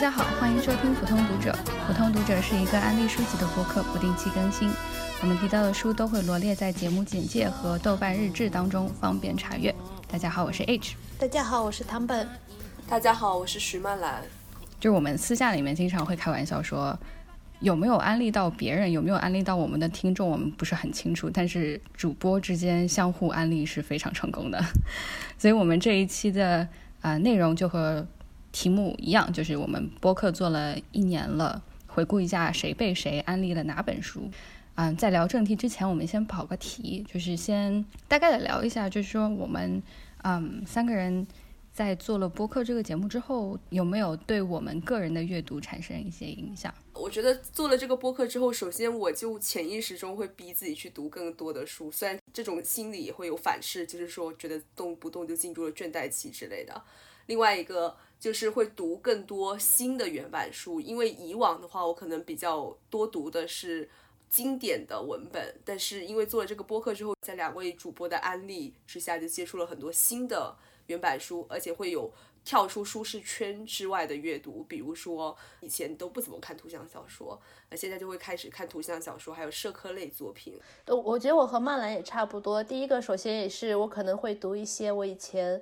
家好，欢迎收听普通读者。普通读者是一个安利书籍的播客，不定期更新。我们提到的书都会罗列在节目简介和豆瓣日志当中，方便查阅。大家好，我是 H。大家好，我是唐本。大家好，我是徐曼兰。就我们私下里面经常会开玩笑说，有没有安利到别人，有没有安利到我们的听众，我们不是很清楚。但是主播之间相互安利是非常成功的。所以我们这一期的啊内容就和题目一样，就是我们播客做了一年了，回顾一下谁被谁安利了哪本书。嗯，在聊正题之前，我们先跑个题，就是先大概的聊一下，就是说我们嗯三个人在做了播客这个节目之后，有没有对我们个人的阅读产生一些影响？我觉得做了这个播客之后，首先我就潜意识中会逼自己去读更多的书，虽然这种心理也会有反噬，就是说觉得动不动就进入了倦怠期之类的。另外一个就是会读更多新的原版书，因为以往的话，我可能比较多读的是。经典的文本，但是因为做了这个播客之后，在两位主播的安利之下，就接触了很多新的原版书，而且会有跳出舒适圈之外的阅读，比如说以前都不怎么看图像小说，那现在就会开始看图像小说，还有社科类作品。呃，我觉得我和曼兰也差不多。第一个，首先也是我可能会读一些我以前。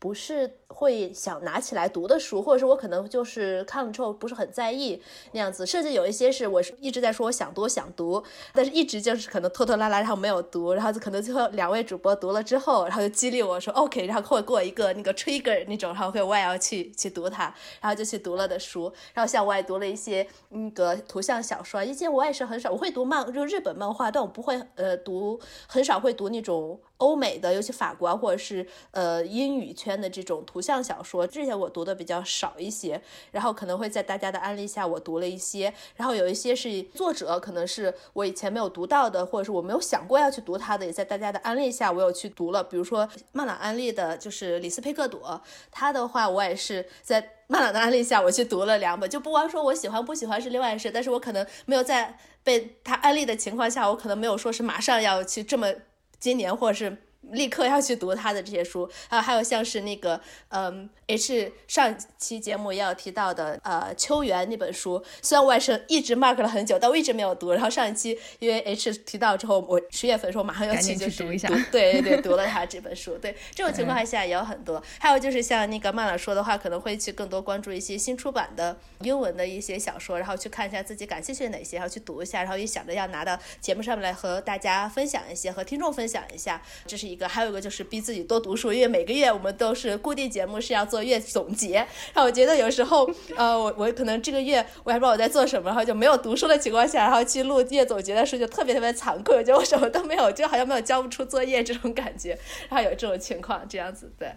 不是会想拿起来读的书，或者是我可能就是看了之后不是很在意那样子，甚至有一些是我是一直在说我想读想读，但是一直就是可能拖拖拉拉，然后没有读，然后就可能最后两位主播读了之后，然后就激励我说 OK，然后会给我一个那个 trigger 那种，然后会我也要去去读它，然后就去读了的书，然后像我也读了一些那个图像小说，以前我也是很少，我会读漫就日本漫画，但我不会呃读很少会读那种。欧美的，尤其法国或者是呃英语圈的这种图像小说，之前我读的比较少一些，然后可能会在大家的安利下我读了一些，然后有一些是作者可能是我以前没有读到的，或者是我没有想过要去读他的，也在大家的安利下我有去读了。比如说曼朗安利的就是李斯佩克朵，他的话我也是在曼朗的安利下我去读了两本，就不光说我喜欢不喜欢是另外一事，但是我可能没有在被他安利的情况下，我可能没有说是马上要去这么。今年或者是。立刻要去读他的这些书，啊，还有像是那个，嗯，H 上期节目也有提到的，呃，秋园那本书，虽然我也是一直 mark 了很久，但我一直没有读。然后上一期因为 H 提到之后，我十月份的时候马上要去就是读一下，对对对，读了他这本书。对这种情况下也有很多，还有就是像那个曼老说的话，可能会去更多关注一些新出版的英文的一些小说，然后去看一下自己感兴趣的哪些，然后去读一下，然后也想着要拿到节目上面来和大家分享一些，和听众分享一下，这是一。个还有一个就是逼自己多读书，因为每个月我们都是固定节目是要做月总结。然后我觉得有时候，呃，我我可能这个月我还不知道我在做什么，然后就没有读书的情况下，然后去录月总结的时候就特别特别惭愧，我觉得我什么都没有，就好像没有交不出作业这种感觉。然后有这种情况，这样子对。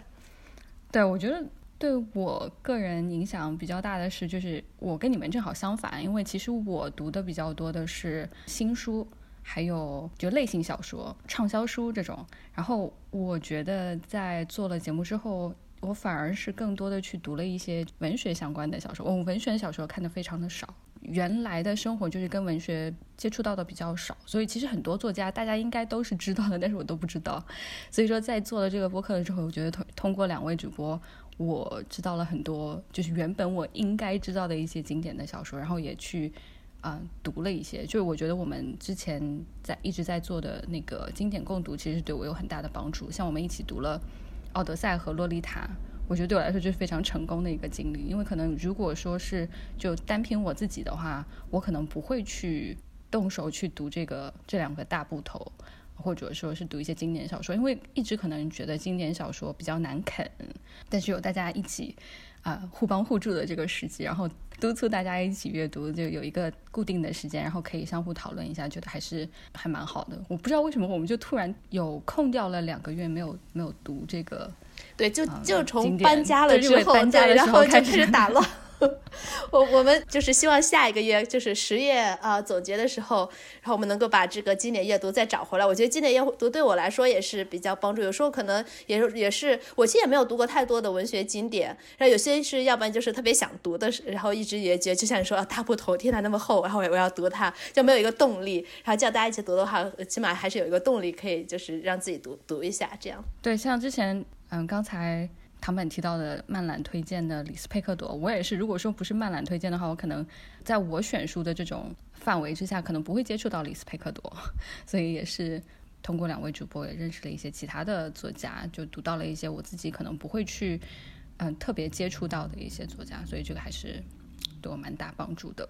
对，我觉得对我个人影响比较大的是，就是我跟你们正好相反，因为其实我读的比较多的是新书。还有就类型小说、畅销书这种，然后我觉得在做了节目之后，我反而是更多的去读了一些文学相关的小说。我文学小说看的非常的少，原来的生活就是跟文学接触到的比较少，所以其实很多作家大家应该都是知道的，但是我都不知道。所以说在做了这个播客了之后，我觉得通通过两位主播，我知道了很多，就是原本我应该知道的一些经典的小说，然后也去。嗯，读了一些，就是我觉得我们之前在一直在做的那个经典共读，其实对我有很大的帮助。像我们一起读了《奥德赛》和《洛丽塔》，我觉得对我来说就是非常成功的一个经历。因为可能如果说是就单凭我自己的话，我可能不会去动手去读这个这两个大部头，或者说是读一些经典小说，因为一直可能觉得经典小说比较难啃。但是有大家一起啊互帮互助的这个时机，然后。督促大家一起阅读，就有一个固定的时间，然后可以相互讨论一下，觉得还是还蛮好的。我不知道为什么我们就突然有空掉了两个月没有没有读这个，对，就就从搬家了之后，对，然后就开始打乱。我我们就是希望下一个月就是十月啊总结的时候，然后我们能够把这个经典阅读再找回来。我觉得经典阅读对我来说也是比较帮助。有时候可能也是也是我其实也没有读过太多的文学经典，然后有些是要不然就是特别想读的，然后一直也觉得就像你说大部头天哪那么厚，然后我我要读它，就没有一个动力。然后叫大家一起读的话，起码还是有一个动力可以就是让自己读读一下这样。对，像之前嗯刚才。唐本提到的漫懒推荐的李斯佩克朵，我也是。如果说不是漫懒推荐的话，我可能在我选书的这种范围之下，可能不会接触到李斯佩克朵。所以也是通过两位主播也认识了一些其他的作家，就读到了一些我自己可能不会去嗯特别接触到的一些作家，所以这个还是对我蛮大帮助的。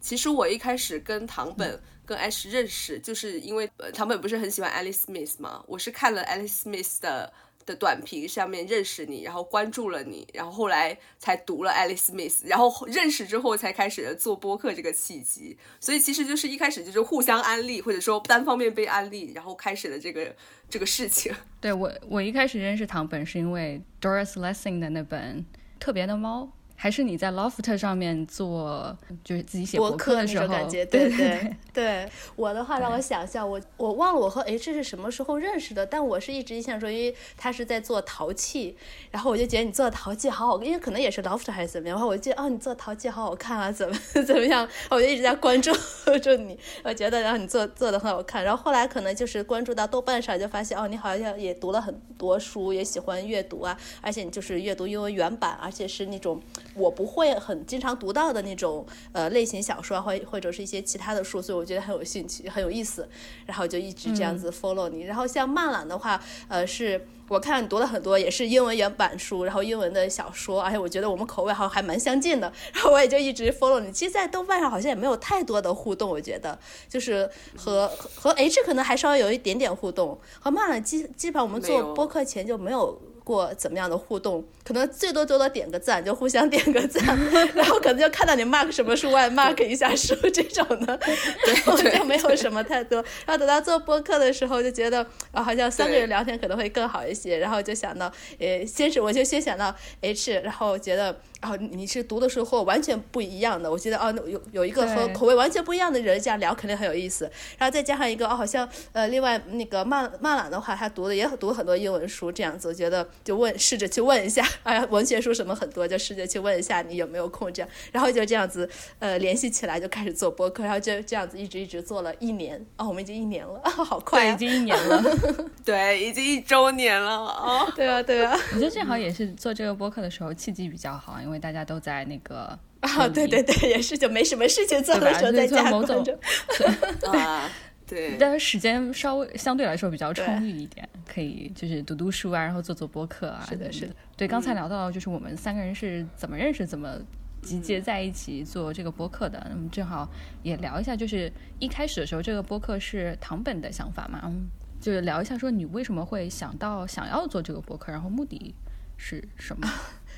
其实我一开始跟唐本、跟 Ash 认识，就是因为唐本不是很喜欢 Alice Smith 吗？我是看了 Alice Smith 的的短评上面认识你，然后关注了你，然后后来才读了 Alice Smith，然后认识之后才开始做播客这个契机。所以其实就是一开始就是互相安利，或者说单方面被安利，然后开始了这个这个事情。对我，我一开始认识唐本是因为 Doris Lessing 的那本《特别的猫》。还是你在 Loft 上面做，就是自己写博客的时候，对对对对。我的话让我想象，我我忘了我和 H 是什么时候认识的，但我是一直印象中，因为他是在做陶器，然后我就觉得你做的陶器好好，因为可能也是 Loft 还是怎么样，然后我就觉得哦，你做陶器好好看啊，怎 么怎么样，我就一直在关注 注你，我觉得然后你做做的很好看，然后后来可能就是关注到豆瓣上，就发现哦，你好像也读了很多书，也喜欢阅读啊，而且你就是阅读英文原版，而且是那种。我不会很经常读到的那种呃类型小说，或或者是一些其他的书，所以我觉得很有兴趣，很有意思，然后就一直这样子 follow 你。然后像漫懒的话，呃，是我看你读了很多也是英文原版书，然后英文的小说，而且我觉得我们口味好像还蛮相近的，然后我也就一直 follow 你。其实，在豆瓣上好像也没有太多的互动，我觉得就是和和 H 可能还稍微有一点点互动，和漫懒基基本上我们做播客前就没有。过怎么样的互动，可能最多最多点个赞，就互相点个赞，然后可能就看到你 mark 什么书，我也 mark 一下书这种的，然后就没有什么太多。然后等到做播客的时候，就觉得啊，好像三个人聊天可能会更好一些。然后就想到，呃，先是我就先想到 H，然后觉得。然后你是读的时候完全不一样的，我觉得哦，有有一个和口味完全不一样的人这样聊肯定很有意思。然后再加上一个哦，好像呃，另外那个曼曼朗的话，他读的也读很多英文书，这样子我觉得就问试着去问一下，哎呀，文学书什么很多，就试着去问一下你有没有空这样。然后就这样子呃联系起来就开始做播客，然后就这样子一直一直做了一年。哦，我们已经一年了，好快，已经一年了，对，已经一周年了。哦，对啊。对啊。我觉得正好也是做这个播客的时候契机比较好，因为大家都在。那个啊，对对对，也是就没什么事情做的时候在家某种 啊，对，但是时间稍微相对来说比较充裕一点，可以就是读读书啊，然后做做播客啊，是的，是的。对，刚才聊到就是我们三个人是怎么认识、怎么集结在一起做这个播客的，那么正好也聊一下，就是一开始的时候这个播客是唐本的想法嘛，嗯，就是聊一下说你为什么会想到想要做这个播客，然后目的是什么？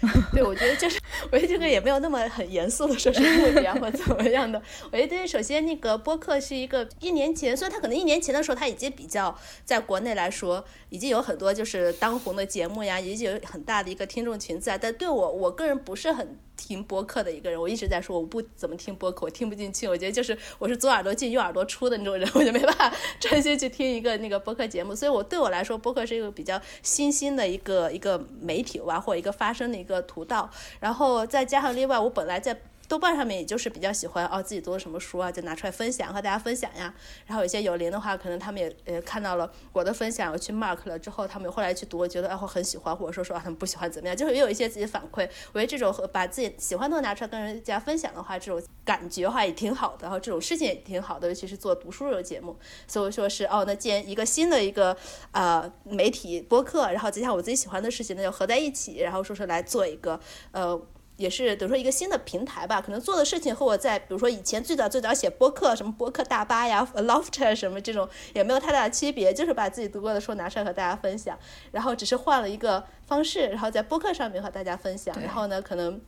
对，我觉得就是，我觉得这个也没有那么很严肃的说是目的啊或怎么样的。我觉得首先那个播客是一个一年前，虽然他可能一年前的时候他已经比较在国内来说已经有很多就是当红的节目呀，已经有很大的一个听众群在，但对我我个人不是很。听播客的一个人，我一直在说我不怎么听播客，我听不进去。我觉得就是我是左耳朵进右耳朵出的那种人，我就没办法专心去听一个那个播客节目。所以，我对我来说，播客是一个比较新兴的一个一个媒体吧，或者一个发声的一个途道。然后后再加上另外，我本来在。豆瓣上面也就是比较喜欢哦，自己读了什么书啊，就拿出来分享和大家分享呀。然后有些有灵的话，可能他们也呃看到了我的分享，我去 mark 了之后，他们后来去读，我觉得哎我很喜欢，或者说说啊他们不喜欢怎么样，就是也有一些自己反馈。我觉得这种和把自己喜欢的拿出来跟人家分享的话，这种感觉话也挺好的，然后这种事情也挺好的，尤其是做读书这个节目。所以说是哦，那既然一个新的一个呃媒体播客，然后接下来我自己喜欢的事情，那就合在一起，然后说是来做一个呃。也是等于说一个新的平台吧，可能做的事情和我在比如说以前最早最早写播客，什么播客大巴呀、Lofter 什么这种也没有太大的区别，就是把自己读过的书拿出来和大家分享，然后只是换了一个方式，然后在播客上面和大家分享，然后呢可能。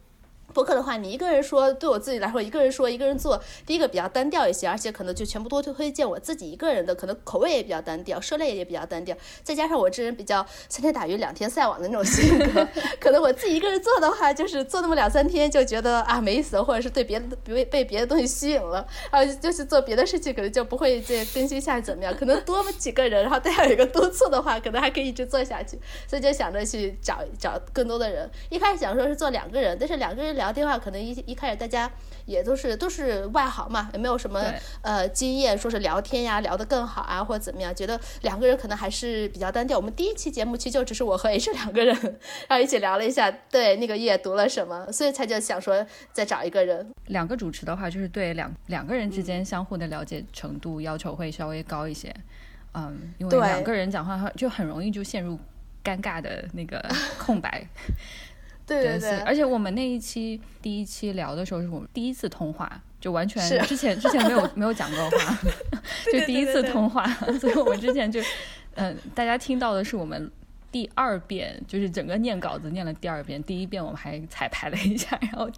播客的话，你一个人说，对我自己来说，一个人说，一个人做，第一个比较单调一些，而且可能就全部都推荐我自己一个人的，可能口味也比较单调，涉猎也比较单调，再加上我这人比较三天打鱼两天晒网的那种性格，可能我自己一个人做的话，就是做那么两三天就觉得啊没意思，或者是对别的被被别的东西吸引了，啊就是做别的事情，可能就不会再更新下去怎么样？可能多几个人，然后大家有一个督促的话，可能还可以一直做下去，所以就想着去找找更多的人。一开始想说是做两个人，但是两个人。聊天的话，可能一一开始大家也都是都是外行嘛，也没有什么呃经验，说是聊天呀聊得更好啊，或者怎么样，觉得两个人可能还是比较单调。我们第一期节目其实就只是我和 H 两个人，然后一起聊了一下，对那个夜读了什么，所以才就想说再找一个人。两个主持的话，就是对两两个人之间相互的了解程度要求会稍微高一些。嗯，因为两个人讲话就很容易就陷入尴尬的那个空白。对对对，而且我们那一期第一期聊的时候是我们第一次通话，就完全之前之前没有 没有讲过话，就第一次通话，所以我们之前就嗯，大家听到的是我们第二遍，就是整个念稿子念了第二遍，第一遍我们还彩排了一下，然后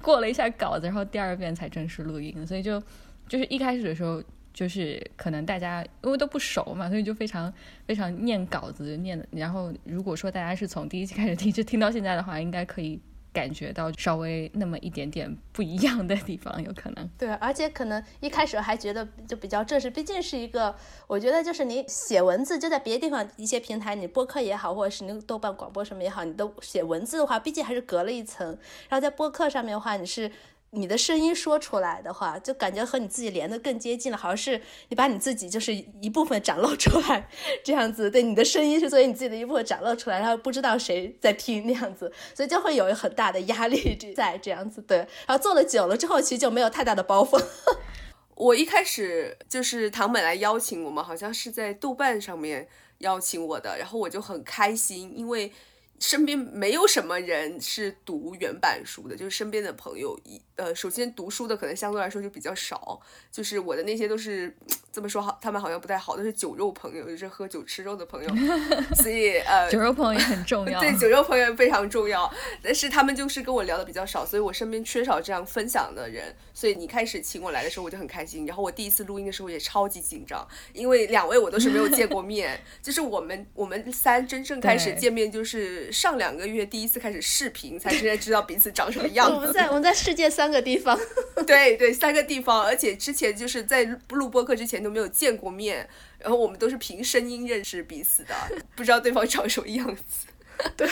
过了一下稿子，然后第二遍才正式录音，所以就就是一开始的时候。就是可能大家因为都不熟嘛，所以就非常非常念稿子念的。然后如果说大家是从第一期开始听，就听到现在的话，应该可以感觉到稍微那么一点点不一样的地方，有可能。对，而且可能一开始还觉得就比较正式，毕竟是一个，我觉得就是你写文字就在别的地方一些平台，你播客也好，或者是那个豆瓣广播什么也好，你都写文字的话，毕竟还是隔了一层。然后在播客上面的话，你是。你的声音说出来的话，就感觉和你自己连得更接近了，好像是你把你自己就是一部分展露出来，这样子，对，你的声音是作为你自己的一部分展露出来，然后不知道谁在听那样子，所以就会有很大的压力在这样子，对，然后做了久了之后，其实就没有太大的包袱。我一开始就是唐本来邀请我们，好像是在豆瓣上面邀请我的，然后我就很开心，因为。身边没有什么人是读原版书的，就是身边的朋友，一呃，首先读书的可能相对来说就比较少，就是我的那些都是这么说好，他们好像不太好，都是酒肉朋友，就是喝酒吃肉的朋友，所以呃，酒肉朋友也很重要，对，酒肉朋友非常重要，但是他们就是跟我聊的比较少，所以我身边缺少这样分享的人，所以你开始请我来的时候我就很开心，然后我第一次录音的时候也超级紧张，因为两位我都是没有见过面，就是我们我们三真正开始见面就是。上两个月第一次开始视频，才真正知道彼此长什么 样子。我们在我们在世界三个地方，对对，三个地方，而且之前就是在录播课之前都没有见过面，然后我们都是凭声音认识彼此的，不知道对方长什么样子。对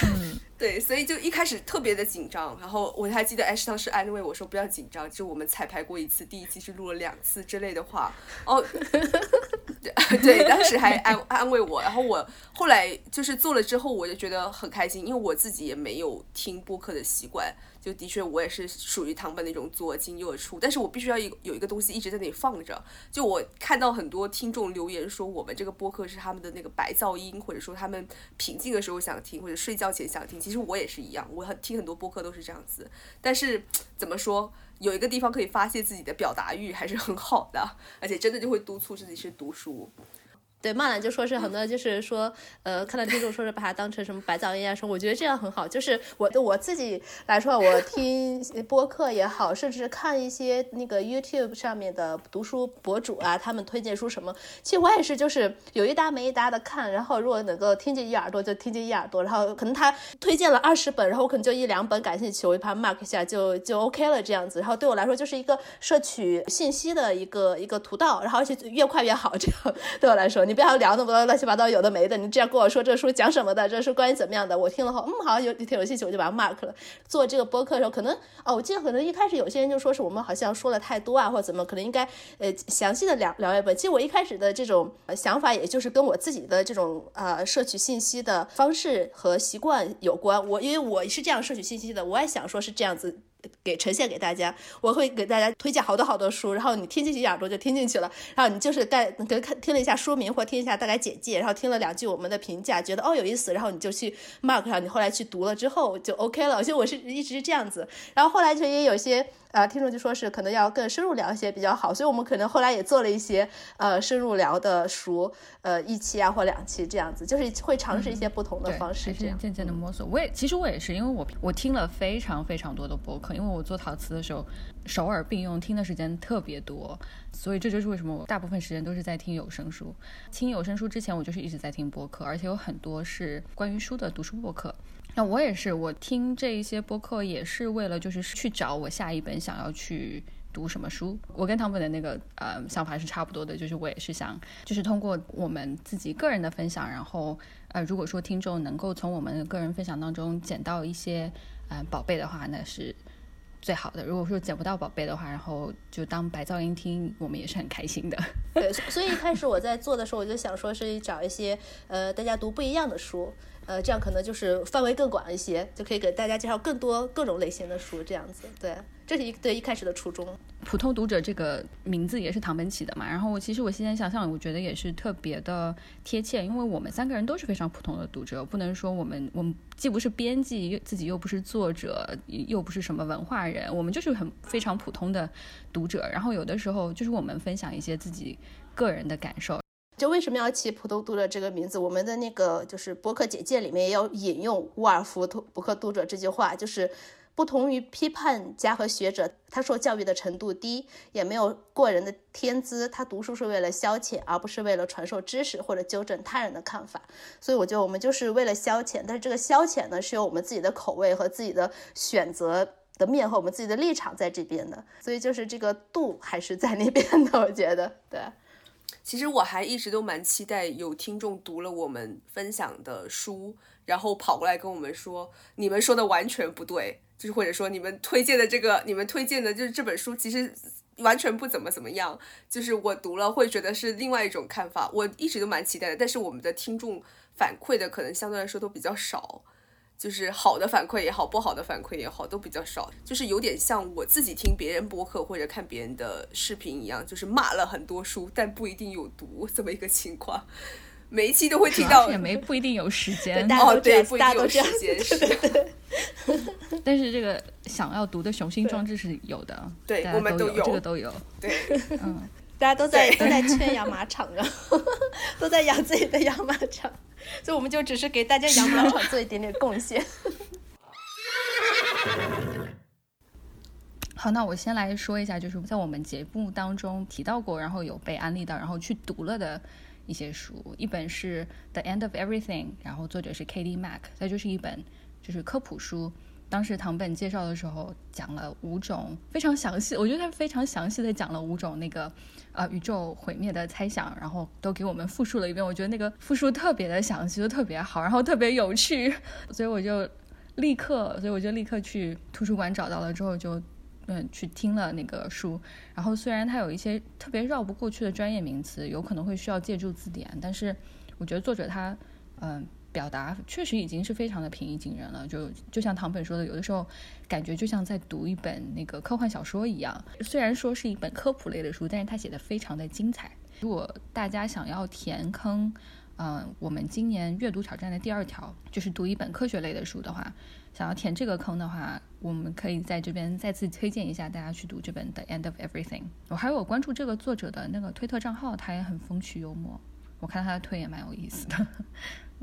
对，所以就一开始特别的紧张，然后我还记得 Ash 当时安慰我说不要紧张，就我们彩排过一次，第一期是录了两次之类的话。哦，对，当时还安安慰我，然后我后来就是做了之后，我就觉得很开心，因为我自己也没有听播客的习惯。就的确，我也是属于唐本那种左进右出，但是我必须要有有一个东西一直在那里放着。就我看到很多听众留言说，我们这个播客是他们的那个白噪音，或者说他们平静的时候想听，或者睡觉前想听。其实我也是一样，我很听很多播客都是这样子。但是怎么说，有一个地方可以发泄自己的表达欲还是很好的，而且真的就会督促自己去读书。对，曼兰就说是很多，就是说，呃，看到听众说是把它当成什么白噪音啊，说我觉得这样很好。就是我的我自己来说，我听播客也好，甚至看一些那个 YouTube 上面的读书博主啊，他们推荐书什么，其实我也是，就是有一搭没一搭的看。然后如果能够听进一耳朵，就听进一耳朵。然后可能他推荐了二十本，然后我可能就一两本感兴趣，我一把它 mark 一下，就就 OK 了这样子。然后对我来说就是一个摄取信息的一个一个途道。然后而且越快越好，这样 对我来说，你。不要聊那么多乱七八糟有的没的，你这样跟我说这书讲什么的，这书关于怎么样的，我听了后，嗯，好像有挺有兴趣，我就把它 mark 了。做这个播客的时候，可能哦，我记得可能一开始有些人就说是我们好像说了太多啊，或者怎么，可能应该呃详细的聊聊一本。其实我一开始的这种想法，也就是跟我自己的这种呃摄取信息的方式和习惯有关。我因为我是这样摄取信息的，我也想说是这样子。给呈现给大家，我会给大家推荐好多好多书，然后你听进去一耳朵就听进去了，然后你就是概跟看听了一下说明或听一下大概简介，然后听了两句我们的评价，觉得哦有意思，然后你就去 mark 上，你后来去读了之后就 OK 了。所以我是一直是这样子，然后后来就也有些。啊，听众就说是可能要更深入聊一些比较好，所以我们可能后来也做了一些呃深入聊的书，呃一期啊或两期这样子，就是会尝试一些不同的方式，这样渐渐的摸索。我也其实我也是，因为我我听了非常非常多的播客，因为我做陶瓷的时候首尔并用，听的时间特别多，所以这就是为什么我大部分时间都是在听有声书。听有声书之前，我就是一直在听播客，而且有很多是关于书的读书播客。那我也是，我听这一些播客也是为了就是去找我下一本想要去读什么书。我跟唐本的那个呃想法是差不多的，就是我也是想，就是通过我们自己个人的分享，然后呃如果说听众能够从我们的个人分享当中捡到一些嗯宝贝的话，那是最好的。如果说捡不到宝贝的话，然后就当白噪音听，我们也是很开心的。对，所以一开始我在做的时候，我就想说是找一些呃大家读不一样的书。呃，这样可能就是范围更广一些，就可以给大家介绍更多各种类型的书，这样子。对，这是一对一开始的初衷。普通读者这个名字也是唐本起的嘛。然后我其实我现在想想，我觉得也是特别的贴切，因为我们三个人都是非常普通的读者，不能说我们我们既不是编辑，自己又不是作者，又不是什么文化人，我们就是很非常普通的读者。然后有的时候就是我们分享一些自己个人的感受。就为什么要起普通读者这个名字？我们的那个就是博客简介里面也要引用沃尔夫博客读者这句话，就是不同于批判家和学者，他受教育的程度低，也没有过人的天资，他读书是为了消遣，而不是为了传授知识或者纠正他人的看法。所以我觉得我们就是为了消遣，但是这个消遣呢，是有我们自己的口味和自己的选择的面和我们自己的立场在这边的，所以就是这个度还是在那边的，我觉得对。其实我还一直都蛮期待有听众读了我们分享的书，然后跑过来跟我们说，你们说的完全不对，就是或者说你们推荐的这个，你们推荐的就是这本书，其实完全不怎么怎么样，就是我读了会觉得是另外一种看法。我一直都蛮期待的，但是我们的听众反馈的可能相对来说都比较少。就是好的反馈也好，不好的反馈也好，都比较少。就是有点像我自己听别人播客或者看别人的视频一样，就是骂了很多书，但不一定有读这么一个情况。每一期都会听到，也没不一定有时间哦，对，不一定有时间是。但是这个想要读的雄心壮志是有的，对，我们都有，这个都有，对，嗯。大家都在都在圈养马场啊，都在养自己的养马场，所以我们就只是给大家养马场做一点点贡献。好，那我先来说一下，就是在我们节目当中提到过，然后有被安利到，然后去读了的一些书。一本是《The End of Everything》，然后作者是 Katie Mack，再就是一本就是科普书。当时唐本介绍的时候讲了五种非常详细，我觉得他非常详细的讲了五种那个呃宇宙毁灭的猜想，然后都给我们复述了一遍。我觉得那个复述特别的详细，就特别好，然后特别有趣，所以我就立刻，所以我就立刻去图书馆找到了之后就嗯去听了那个书。然后虽然它有一些特别绕不过去的专业名词，有可能会需要借助字典，但是我觉得作者他嗯。表达确实已经是非常的平易近人了，就就像唐本说的，有的时候感觉就像在读一本那个科幻小说一样。虽然说是一本科普类的书，但是他写的非常的精彩。如果大家想要填坑，嗯，我们今年阅读挑战的第二条就是读一本科学类的书的话，想要填这个坑的话，我们可以在这边再次推荐一下大家去读这本《The End of Everything》。我还有关注这个作者的那个推特账号，他也很风趣幽默，我看他的推也蛮有意思的。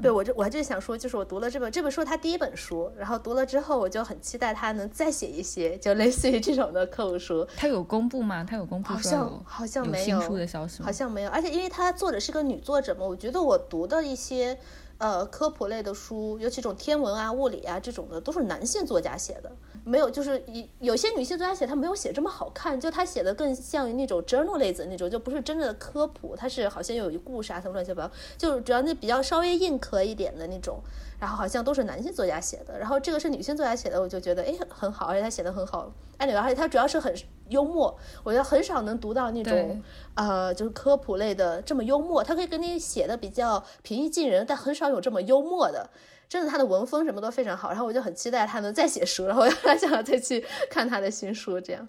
对我这我还就想说，就是我读了这本这本书，他第一本书，然后读了之后，我就很期待他能再写一些，就类似于这种的科普书。他有公布吗？他有公布好像好像没有新书的消息，好像没有。而且因为他作者是个女作者嘛，我觉得我读的一些。呃，科普类的书，尤其这种天文啊、物理啊这种的，都是男性作家写的，没有，就是有有些女性作家写，她没有写这么好看，就她写的更像于那种 journal 类子那种，就不是真正的科普，她是好像有一故事啊什么乱七八糟，就是主要那比较稍微硬壳一点的那种。然后好像都是男性作家写的，然后这个是女性作家写的，我就觉得哎很好，而且他写的很好，哎，而且他主要是很幽默，我觉得很少能读到那种呃就是科普类的这么幽默，他可以给你写的比较平易近人，但很少有这么幽默的，真的他的文风什么都非常好，然后我就很期待他能再写书，然后我 想再去看他的新书这样。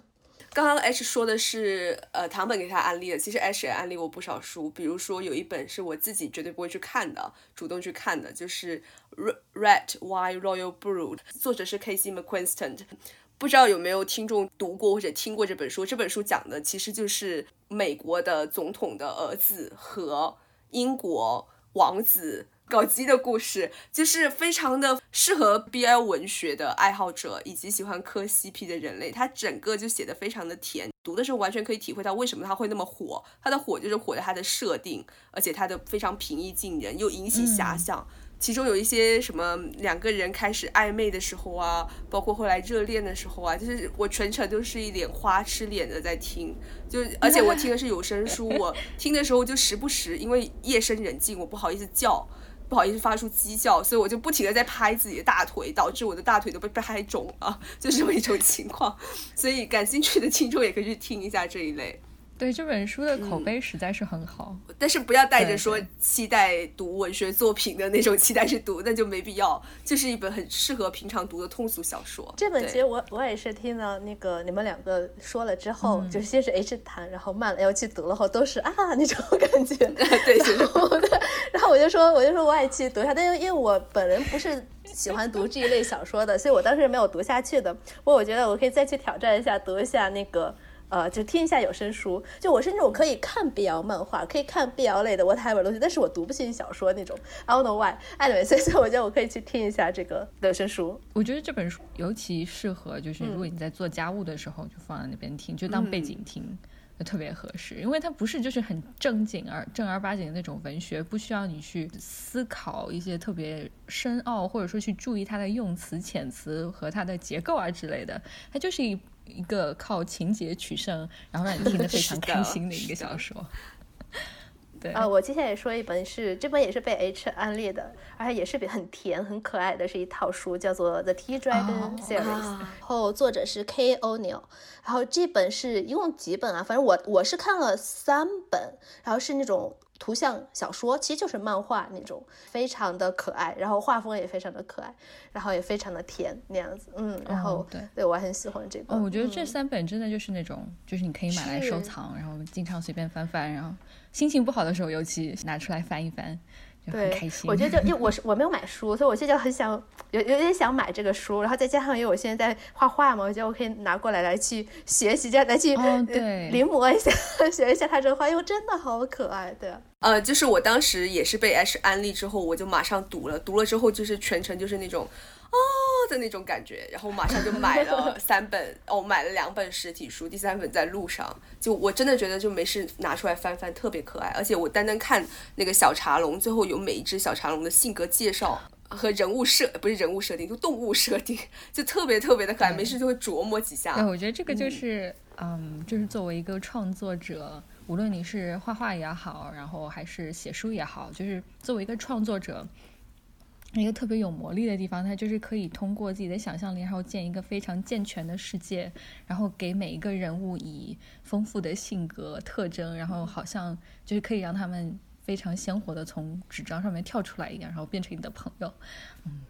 刚刚 H 说的是，呃，唐本给他安利的。其实 H 也安利我不少书，比如说有一本是我自己绝对不会去看的，主动去看的，就是《Red Wine Royal Brood》，作者是 Casey McQuiston。不知道有没有听众读过或者听过这本书？这本书讲的其实就是美国的总统的儿子和英国王子。搞基的故事就是非常的适合 BL 文学的爱好者以及喜欢磕 CP 的人类，它整个就写的非常的甜，读的时候完全可以体会到为什么它会那么火。它的火就是火在它的设定，而且它的非常平易近人，又引起遐想。其中有一些什么两个人开始暧昧的时候啊，包括后来热恋的时候啊，就是我全程都是一脸花痴脸的在听，就而且我听的是有声书，我听的时候就时不时因为夜深人静，我不好意思叫。不好意思发出鸡叫，所以我就不停的在拍自己的大腿，导致我的大腿都被拍肿了，就是这么一种情况。所以感兴趣的听众也可以去听一下这一类。对这本书的口碑实在是很好，但是不要带着说期待读文学作品的那种期待去读，那就没必要。就是一本很适合平常读的通俗小说。这本其实我我也是听到那个你们两个说了之后，就是先是 H 谈，然后慢了要去读了后，都是啊那种感觉。对，然后然后我就说我就说我也去读一下，但是因为我本人不是喜欢读这一类小说的，所以我当时没有读下去的。不过我觉得我可以再去挑战一下，读一下那个。呃，就听一下有声书。就我是那种可以看 BL 漫画，可以看 BL 类的 whatever 东西，但是我读不进小说那种。I don't know why。Anyway，所以我觉得我可以去听一下这个有声书。我觉得这本书尤其适合，就是如果你在做家务的时候，就放在那边听，就当背景听，就特别合适。因为它不是就是很正经而正儿八经的那种文学，不需要你去思考一些特别深奥，或者说去注意它的用词遣词和它的结构啊之类的。它就是一。一个靠情节取胜，然后让你听得非常 开心的一个小说。对啊，我接下来说一本是这本也是被 H 安利的，而且也是很甜很可爱的是一套书，叫做 The Tea Dragon Series，然后作者是 K O'Neill，然后这本是一共几本啊？反正我我是看了三本，然后是那种。图像小说其实就是漫画那种，非常的可爱，然后画风也非常的可爱，然后也非常的甜那样子，嗯，然后对，对我很喜欢这个。哦，我觉得这三本真的就是那种，就是你可以买来收藏，然后经常随便翻翻，然后心情不好的时候尤其拿出来翻一翻。对，我觉得就 因为我是我没有买书，所以我现在很想有有点想买这个书，然后再加上因为我现在在画画嘛，我觉得我可以拿过来来去学习，这样来去对临摹一下，学一下他这个画，因为真的好可爱，对。呃，就是我当时也是被 H 安利之后，我就马上读了，读了之后就是全程就是那种。哦的那种感觉，然后马上就买了 三本，哦，买了两本实体书，第三本在路上。就我真的觉得就没事拿出来翻翻，特别可爱。而且我单单看那个小茶龙，最后有每一只小茶龙的性格介绍和人物设，不是人物设定，就动物设定，就特别特别的可爱。没事就会琢磨几下。对，我觉得这个就是，嗯，就是作为一个创作者，无论你是画画也好，然后还是写书也好，就是作为一个创作者。一个特别有魔力的地方，它就是可以通过自己的想象力，然后建一个非常健全的世界，然后给每一个人物以丰富的性格特征，然后好像就是可以让他们非常鲜活的从纸张上面跳出来一样，然后变成你的朋友。嗯，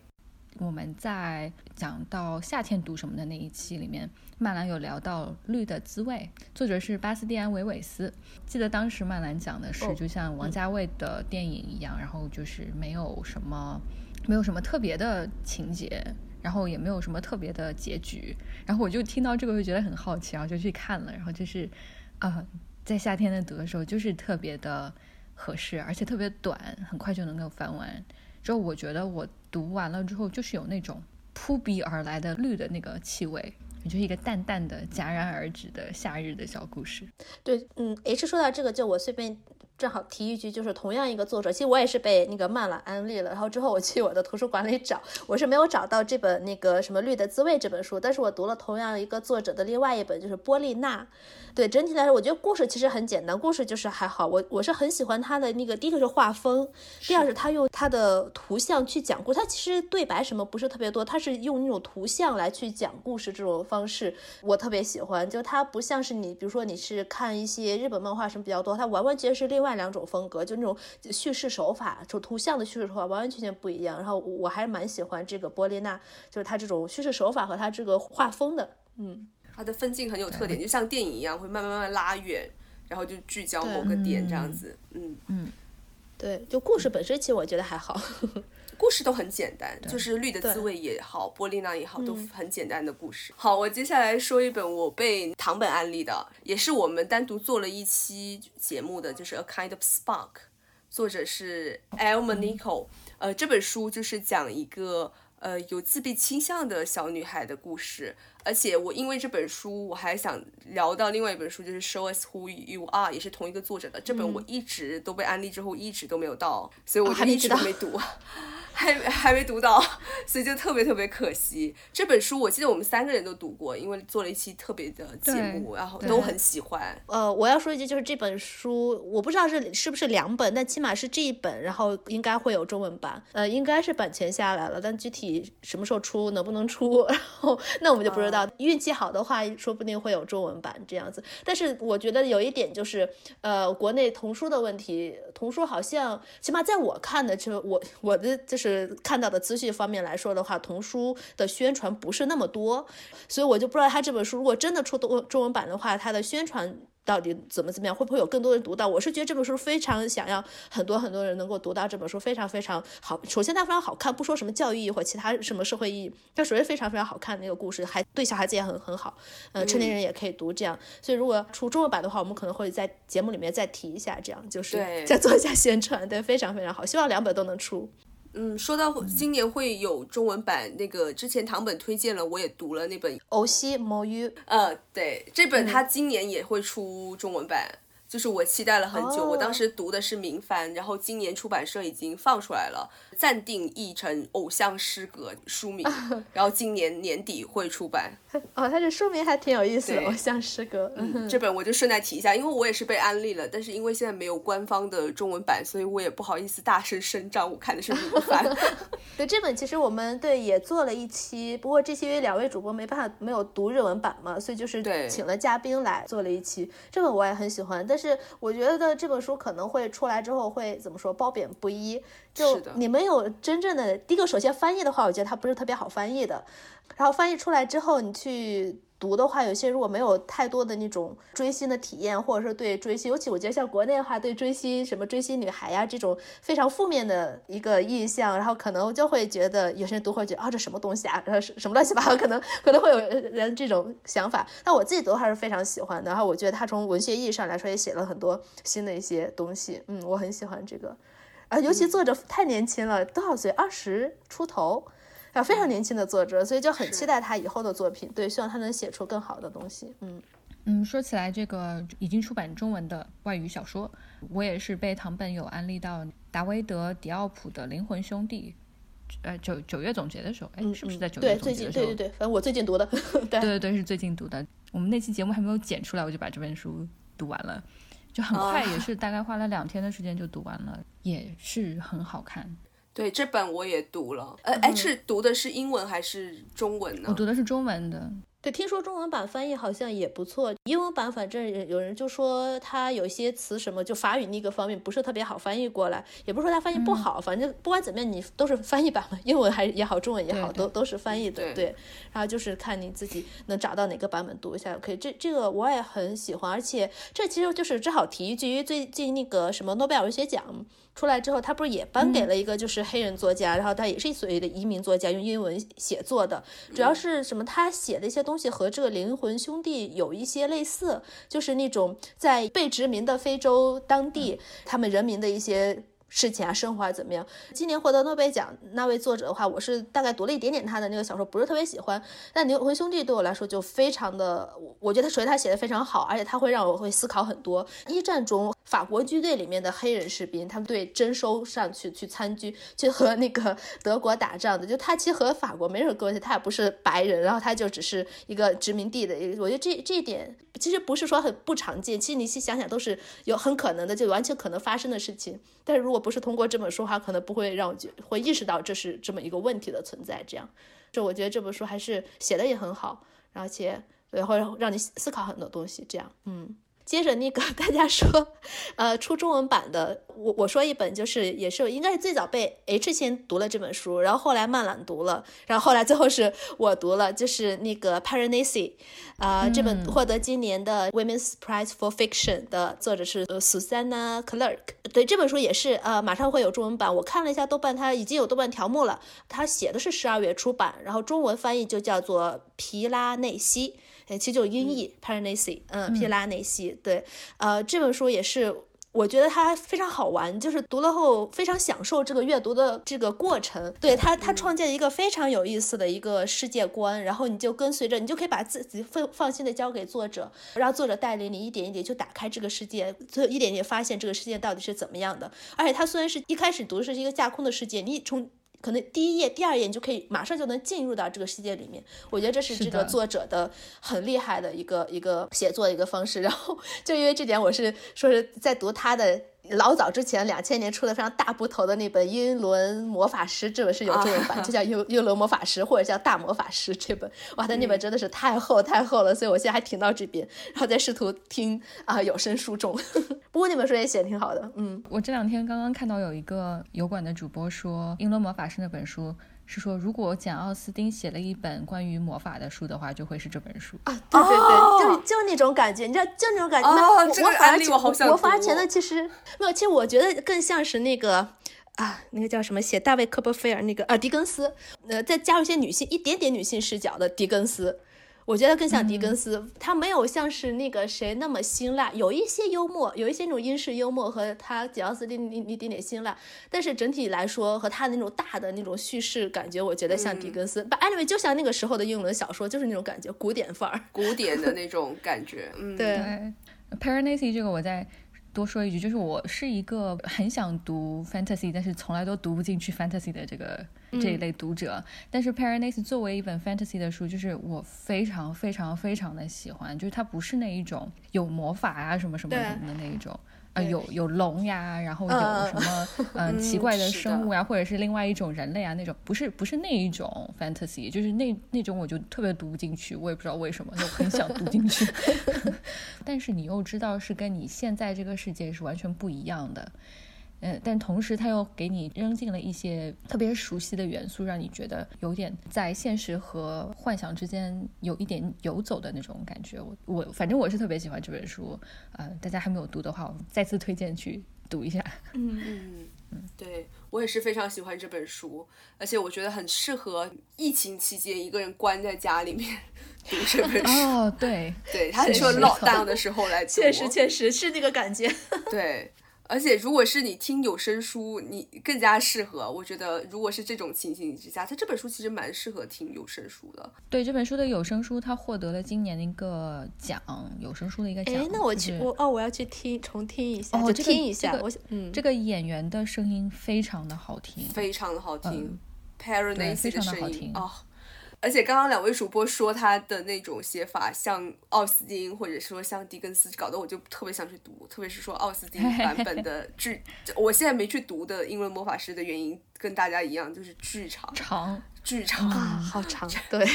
我们在讲到夏天读什么的那一期里面，曼兰有聊到《绿的滋味》，作者是巴斯蒂安·维韦斯。记得当时曼兰讲的是，就像王家卫的电影一样，然后就是没有什么。没有什么特别的情节，然后也没有什么特别的结局，然后我就听到这个就觉得很好奇，然后就去看了，然后就是，啊，在夏天的读的时候就是特别的合适，而且特别短，很快就能够翻完。之后我觉得我读完了之后，就是有那种扑鼻而来的绿的那个气味，就是一个淡淡的戛然而止的夏日的小故事。对，嗯，H 说到这个，就我随便。正好提一句，就是同样一个作者，其实我也是被那个曼兰安利了，然后之后我去我的图书馆里找，我是没有找到这本那个什么《绿的滋味》这本书，但是我读了同样一个作者的另外一本，就是波丽娜。对整体来说，我觉得故事其实很简单，故事就是还好。我我是很喜欢他的那个，第一个是画风，第二是他用他的图像去讲故事。他其实对白什么不是特别多，他是用那种图像来去讲故事这种方式，我特别喜欢。就他不像是你，比如说你是看一些日本漫画什么比较多，他完完全是另外两种风格，就那种叙事手法，就图像的叙事手法完完全全不一样。然后我还是蛮喜欢这个波丽娜，就是他这种叙事手法和他这个画风的，嗯。他的分镜很有特点，就像电影一样，会慢慢慢慢拉远，然后就聚焦某个点这样子。嗯嗯，对，就故事本身其实我觉得还好，故事都很简单，就是绿的滋味也好，玻璃娜也好，都很简单的故事。好，我接下来说一本我被唐本安利的，也是我们单独做了一期节目的，就是《A Kind of Spark》，作者是 El Manico。呃，这本书就是讲一个。呃，有自闭倾向的小女孩的故事，而且我因为这本书，我还想聊到另外一本书，就是 Show Us Who You Are，也是同一个作者的。这本我一直都被安利之后，一直都没有到，所以我就一直都没读。还还没读到，所以就特别特别可惜。这本书我记得我们三个人都读过，因为做了一期特别的节目，然后都很喜欢。呃，我要说一句，就是这本书我不知道是是不是两本，但起码是这一本，然后应该会有中文版。呃，应该是版权下来了，但具体什么时候出，能不能出，然后那我们就不知道。运气好的话，说不定会有中文版这样子。但是我觉得有一点就是，呃，国内童书的问题，童书好像起码在我看的，就我我的就是。看到的资讯方面来说的话，童书的宣传不是那么多，所以我就不知道他这本书如果真的出中中文版的话，它的宣传到底怎么怎么样，会不会有更多人读到？我是觉得这本书非常想要很多很多人能够读到这本书，非常非常好。首先它非常好看，不说什么教育意义或其他什么社会意义，它首先非常非常好看的一个故事，还对小孩子也很很好，呃，成年人也可以读这样。所以如果出中文版的话，我们可能会在节目里面再提一下，这样就是再做一下宣传，对，非常非常好，希望两本都能出。嗯，说到今年会有中文版，那个之前唐本推荐了，我也读了那本《欧西魔语》。呃，对，这本它今年也会出中文版。就是我期待了很久，我当时读的是明翻，然后今年出版社已经放出来了，暂定译成偶像诗歌书名，然后今年年底会出版。哦，它这书名还挺有意思的，偶像诗歌。嗯这本我就顺带提一下，因为我也是被安利了，但是因为现在没有官方的中文版，所以我也不好意思大声声张，我看的是明翻。对，这本其实我们对也做了一期，不过这期因为两位主播没办法没有读日文版嘛，所以就是请了嘉宾来做了一期。这本我也很喜欢，但是。是，我觉得这本书可能会出来之后会怎么说褒贬不一。就你没有真正的第一个，首先翻译的话，我觉得它不是特别好翻译的。然后翻译出来之后，你去。读的话，有些如果没有太多的那种追星的体验，或者说对追星，尤其我觉得像国内的话，对追星什么追星女孩呀这种非常负面的一个印象，然后可能就会觉得有些人读会觉得啊这什么东西啊，然后什么乱七八糟，可能可能会有人这种想法。但我自己读还是非常喜欢的，然后我觉得他从文学意义上来说也写了很多新的一些东西，嗯，我很喜欢这个，啊，尤其作者太年轻了，多少岁？二十出头。啊，非常年轻的作者，所以就很期待他以后的作品。对，希望他能写出更好的东西。嗯嗯，说起来这个已经出版中文的外语小说，我也是被唐本友安利到达维德·迪奥普的《灵魂兄弟》。呃，九九月总结的时候，哎，是不是在九月总结的时候？对对对对，反正我最近读的。对对对，是最近读的。我们那期节目还没有剪出来，我就把这本书读完了，就很快，也是大概花了两天的时间就读完了，也是很好看。对这本我也读了，呃，哎，是读的是英文还是中文呢？我读的是中文的。对，听说中文版翻译好像也不错，英文版反正有人就说它有些词什么，就法语那个方面不是特别好翻译过来，也不是说它翻译不好，反正不管怎么样，你都是翻译版嘛，英文还也好，中文也好，都都是翻译的，对。然后就是看你自己能找到哪个版本读一下，OK。这这个我也很喜欢，而且这其实就是正好提一句，因为最近那个什么诺贝尔文学奖。出来之后，他不是也颁给了一个就是黑人作家，然后他也是所谓的移民作家，用英文写作的，主要是什么？他写的一些东西和这个灵魂兄弟有一些类似，就是那种在被殖民的非洲当地，他们人民的一些。事情啊，生活啊怎么样？今年获得诺贝尔奖那位作者的话，我是大概读了一点点他的那个小说，不是特别喜欢。但《灵魂兄弟》对我来说就非常的，我觉得他首先他写的非常好，而且他会让我会思考很多。一战中法国军队里面的黑人士兵，他们对征收上去去参军，去和那个德国打仗的，就他其实和法国没什么关系，他也不是白人，然后他就只是一个殖民地的。我觉得这这一点其实不是说很不常见，其实你细想想都是有很可能的，就完全可能发生的事情。但是如果不是通过这本书的话，可能不会让我觉会意识到这是这么一个问题的存在。这样，就我觉得这本书还是写的也很好，而且也会让你思考很多东西。这样，嗯。接着那个 大家说，呃，出中文版的，我我说一本就是也是应该是最早被 H 先读了这本书，然后后来曼朗读了，然后后来最后是我读了，就是那个 Paranesi，啊，这本获得今年的 Women's Prize for Fiction 的作者是呃 Susanna Clark，对这本书也是呃马上会有中文版，我看了一下豆瓣，它已经有豆瓣条目了，它写的是十二月出版，然后中文翻译就叫做皮拉内西。哎，其实就音译 p a r a n e s i 嗯，皮拉内西，对，呃，这本书也是我觉得它非常好玩，就是读了后非常享受这个阅读的这个过程。对它，它创建一个非常有意思的一个世界观，然后你就跟随着，你就可以把自己放放心的交给作者，让作者带领你一点一点去打开这个世界，就一点点发现这个世界到底是怎么样的。而且它虽然是一开始读的是一个架空的世界，你从可能第一页、第二页你就可以马上就能进入到这个世界里面。我觉得这是这个作者的很厉害的一个一个写作的一个方式。然后就因为这点，我是说是在读他的。老早之前，两千年出的非常大部头的那本《英伦魔法师》，这本是有中文版，就叫《英英伦魔法师》或者叫《大魔法师》这本。哇，它那本真的是太厚太厚了，所以我现在还停到这边，然后再试图听啊有声书中。不过那本书也写的挺好的，嗯。我这两天刚刚看到有一个油管的主播说，《英伦魔法师》那本书。是说，如果简·奥斯汀写了一本关于魔法的书的话，就会是这本书啊！对对对，就就那种感觉，你知道，就那种感觉。哦，这个案例我好想我发前的其实没有，其实我觉得更像是那个啊，那个叫什么，写大卫·科波菲尔那个啊，狄更斯，呃，再加入一些女性，一点点女性视角的狄更斯。我觉得更像狄更斯，他没有像是那个谁那么辛辣，有一些幽默，有一些那种英式幽默和他简奥斯汀那一点点辛辣，但是整体来说和他那种大的那种叙事感觉，我觉得像狄更斯。But anyway，就像那个时候的英伦小说，就是那种感觉，古典范儿，古典的那种感觉。嗯，对。p a r a n a s y 这个我在。多说一句，就是我是一个很想读 fantasy，但是从来都读不进去 fantasy 的这个这一类读者。但是 Paranese 作为一本 fantasy 的书，就是我非常非常非常的喜欢，就是它不是那一种有魔法啊什么什么什么的那一种。啊，有有龙呀，然后有什么嗯奇怪的。生物呀，或者是另外一种人类啊那种，不是不是那一种 fantasy，就是那那种我就特别读不进去，我也不知道为什么，就很想读进去，但是你又知道是跟你现在这个世界是完全不一样的。嗯，但同时他又给你扔进了一些特别熟悉的元素，让你觉得有点在现实和幻想之间有一点游走的那种感觉。我我反正我是特别喜欢这本书，呃，大家还没有读的话，我再次推荐去读一下。嗯嗯嗯，对我也是非常喜欢这本书，而且我觉得很适合疫情期间一个人关在家里面读这本书。哦，对对，他说老大的时候来读，确实确实是那个感觉。对。而且，如果是你听有声书，你更加适合。我觉得，如果是这种情形之下，它这本书其实蛮适合听有声书的。对，这本书的有声书，它获得了今年的一个奖，有声书的一个奖。哎，那我去，我哦，我要去听重听一下，就听一下。我嗯，这个演员的声音非常的好听，非常的好听 p a r a n a c 的声音哦。而且刚刚两位主播说他的那种写法像奥斯汀，或者说像狄更斯，搞得我就特别想去读。特别是说奥斯汀版本的 剧，我现在没去读的《英文魔法师》的原因，跟大家一样，就是剧长，长，剧长，好长，对，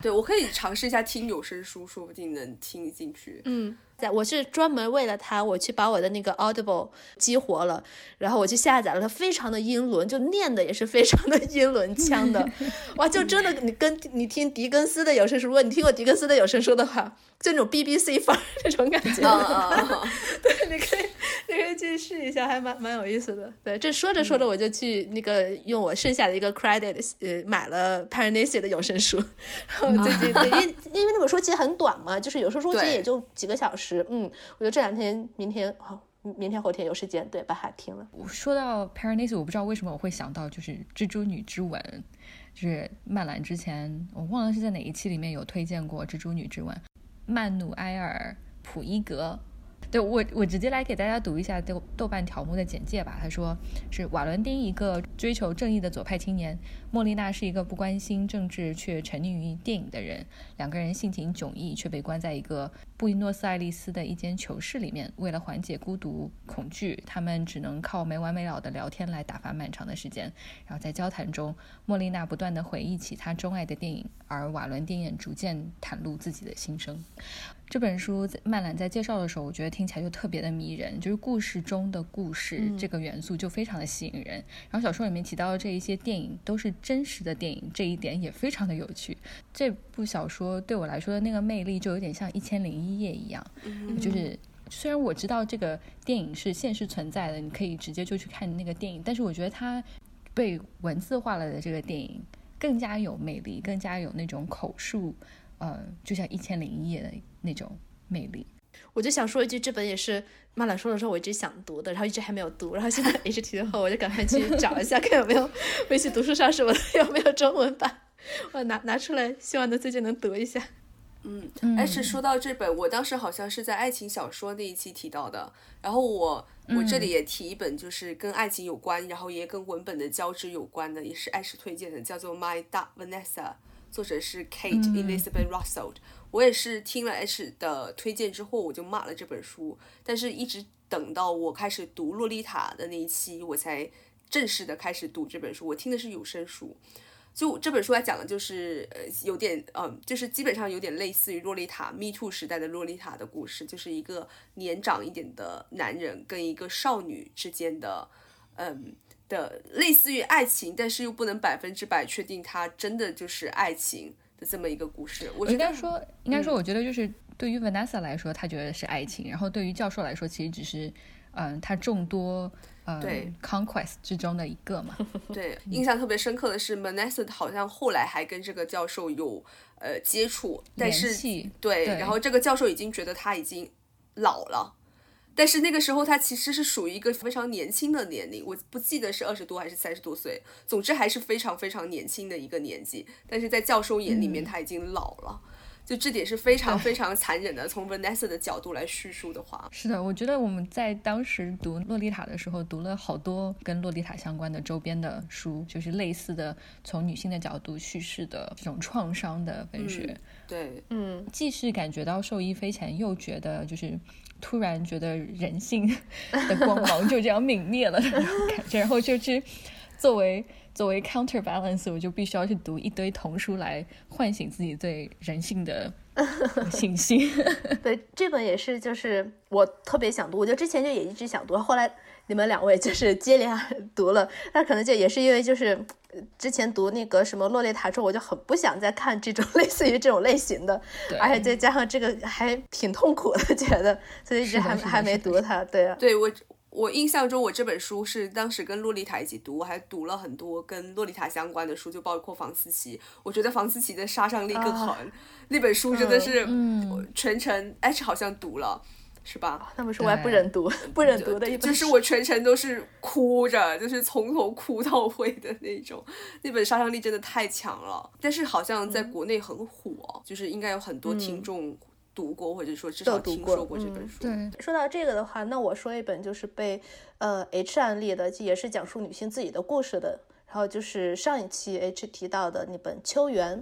对我可以尝试一下听有声书，说不定能听进去。嗯。我是专门为了它，我去把我的那个 Audible 激活了，然后我去下载了，它非常的英伦，就念的也是非常的英伦腔的，哇，就真的你跟你听狄更斯的有声书，如果你听过狄更斯的有声书的话，就那种 BBC 范儿那种感觉，对，你可以你可以去试一下，还蛮蛮有意思的。对，这说着说着我就去那个用我剩下的一个 credit 呃买了 p a r a n a s i 的有声书，然后最近对，因因为那本书其实很短嘛，就是有声书其实也就几个小时。嗯，我觉得这两天、明天好，明天后天有时间，对，把它听了。说到 paranise 我不知道为什么我会想到就是《蜘蛛女之吻》，就是曼兰之前我忘了是在哪一期里面有推荐过《蜘蛛女之吻》，曼努埃尔·普伊格。对我，我直接来给大家读一下豆豆瓣条目的简介吧。他说是瓦伦丁一个追求正义的左派青年，莫莉娜是一个不关心政治却沉溺于电影的人。两个人性情迥异，却被关在一个布宜诺斯艾利斯的一间囚室里面。为了缓解孤独恐惧，他们只能靠没完没了的聊天来打发漫长的时间。然后在交谈中，莫莉娜不断地回忆起她钟爱的电影，而瓦伦丁也逐渐袒露自己的心声。这本书曼兰在介绍的时候，我觉得听起来就特别的迷人，就是故事中的故事这个元素就非常的吸引人。然后小说里面提到的这一些电影都是真实的电影，这一点也非常的有趣。这部小说对我来说的那个魅力就有点像《一千零一夜》一样，就是虽然我知道这个电影是现实存在的，你可以直接就去看那个电影，但是我觉得它被文字化了的这个电影更加有魅力，更加有那种口述。呃，就像《一千零一夜》的那种魅力。我就想说一句，这本也是妈懒说的时候我一直想读的，然后一直还没有读，然后现在 H 提的话，我就赶快去找一下，看有没有微信读书上什么的有没有中文版，我拿拿出来，希望能最近能读一下。嗯，H 说到这本，我当时好像是在爱情小说那一期提到的，然后我我这里也提一本，就是跟爱情有关，然后也跟文本的交织有关的，也是 H 推荐的，叫做 My Dark Vanessa，作者是 Kate Elizabeth Russell。我也是听了 H 的推荐之后，我就买了这本书，但是一直等到我开始读《洛丽塔》的那一期，我才正式的开始读这本书。我听的是有声书，就这本书来讲的就是呃有点嗯，就是基本上有点类似于洛丽塔 Me Too 时代的洛丽塔的故事，就是一个年长一点的男人跟一个少女之间的嗯的类似于爱情，但是又不能百分之百确定它真的就是爱情。这么一个故事，我应该说，应该说，我觉得就是对于 Vanessa 来说，他觉得是爱情；然后对于教授来说，其实只是，嗯，他众多呃 conquest 之中的一个嘛。对，印象特别深刻的是，Vanessa 好像后来还跟这个教授有呃接触，但是对，然后这个教授已经觉得他已经老了。但是那个时候他其实是属于一个非常年轻的年龄，我不记得是二十多还是三十多岁，总之还是非常非常年轻的一个年纪。但是在教授眼里面他已经老了，就这点是非常非常残忍的。从 Vanessa 的角度来叙述的话，是的，我觉得我们在当时读《洛丽塔》的时候，读了好多跟洛丽塔相关的周边的书，就是类似的从女性的角度叙事的这种创伤的文学。对，嗯，既是感觉到受益匪浅，又觉得就是。突然觉得人性 的光芒就这样泯灭了，感觉，然后就去作为作为 counterbalance，我就必须要去读一堆童书来唤醒自己对人性的 信心。对，这本也是，就是我特别想读，我就之前就也一直想读，后来你们两位就是接连读了，那可能就也是因为就是。之前读那个什么《洛丽塔》之后，我就很不想再看这种 类似于这种类型的，而且再加上这个还挺痛苦的，觉得，所以一直还还没读它。对啊，对我我印象中，我这本书是当时跟《洛丽塔》一起读，我还读了很多跟《洛丽塔》相关的书，就包括房思琪。我觉得房思琪的杀伤力更狠，那本书真的是全程 H 好像读了。是吧？那本书我还不忍读，不忍读的一本。就是我全程都是哭着，就是从头哭到尾的那种。那本杀伤力真的太强了，但是好像在国内很火，就是应该有很多听众读过，或者说至少听说过这本书。对，说到这个的话，那我说一本就是被呃 H 案例的，也是讲述女性自己的故事的。然后就是上一期 H 提到的那本《秋园》，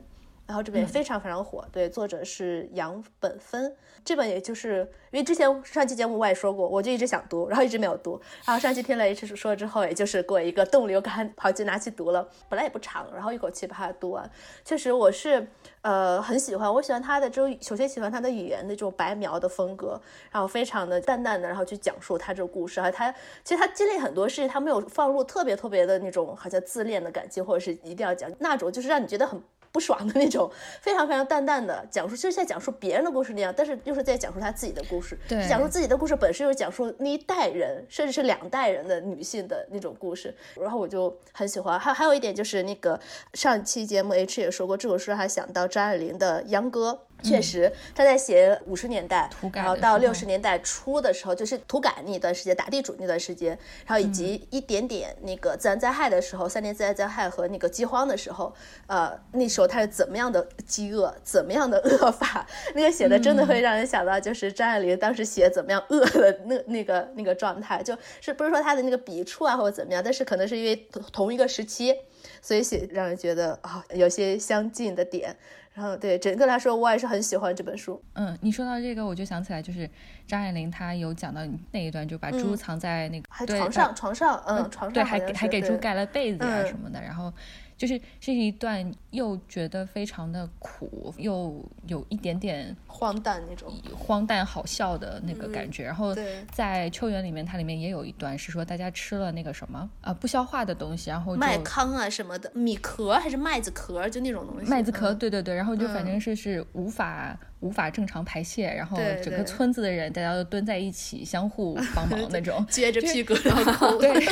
然后这本也非常非常火。对，作者是杨本芬。这本也就是因为之前上期节目我也说过，我就一直想读，然后一直没有读。然后上期听了 H 说之后，也就是给我一个动力，我赶快跑去拿去读了。本来也不长，然后一口气把它读完。确实我是呃很喜欢，我喜欢他的这种，首先喜欢他的语言的这种白描的风格，然后非常的淡淡的，然后去讲述他这个故事。还他其实他经历很多事情，他没有放入特别特别的那种好像自恋的感情，或者是一定要讲那种，就是让你觉得很。不爽的那种，非常非常淡淡的讲述，就是在讲述别人的故事那样，但是又是在讲述他自己的故事。对，讲述自己的故事本身又讲述那一代人，甚至是两代人的女性的那种故事。然后我就很喜欢。还还有一点就是那个上期节目 H 也说过，这首诗还想到张爱玲的《秧歌》。确实，他在写五十年代，然后到六十年代初的时候，就是土改那一段时间，打地主那段时间，然后以及一点点那个自然灾害的时候，三年自然灾害和那个饥荒的时候，呃，那时候他是怎么样的饥饿，怎么样的饿法，那个写的真的会让人想到，就是张爱玲当时写怎么样饿的那那个那个状态，就是不是说他的那个笔触啊或者怎么样，但是可能是因为同一个时期，所以写让人觉得啊有些相近的点。然后对整个来说，我还是很喜欢这本书。嗯，你说到这个，我就想起来，就是张爱玲她有讲到那一段，就把猪藏在那个床上，床上，嗯，床上，对，还还给猪盖了被子啊什么的，然后。就是这是一段又觉得非常的苦，又有一点点荒诞那种荒诞好笑的那个感觉。然后在秋园里面，它里面也有一段是说大家吃了那个什么啊不消化的东西，然后麦糠啊什么的，米壳还是麦子壳，就那种东西。麦子壳，对对对。然后就反正是是无法无法正常排泄，然后整个村子的人大家都蹲在一起相互帮忙 那种，撅着屁股然后哭。对。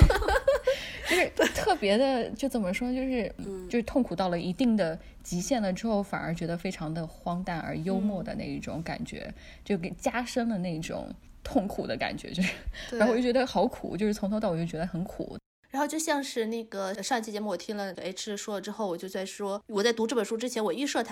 就是特别的，就怎么说，就是就是痛苦到了一定的极限了之后，反而觉得非常的荒诞而幽默的那一种感觉，就给加深了那种痛苦的感觉，就是，然后我就觉得好苦，就是从头到尾就觉得很苦。然后就像是那个上一期节目，我听了 H 说了之后，我就在说，我在读这本书之前，我预设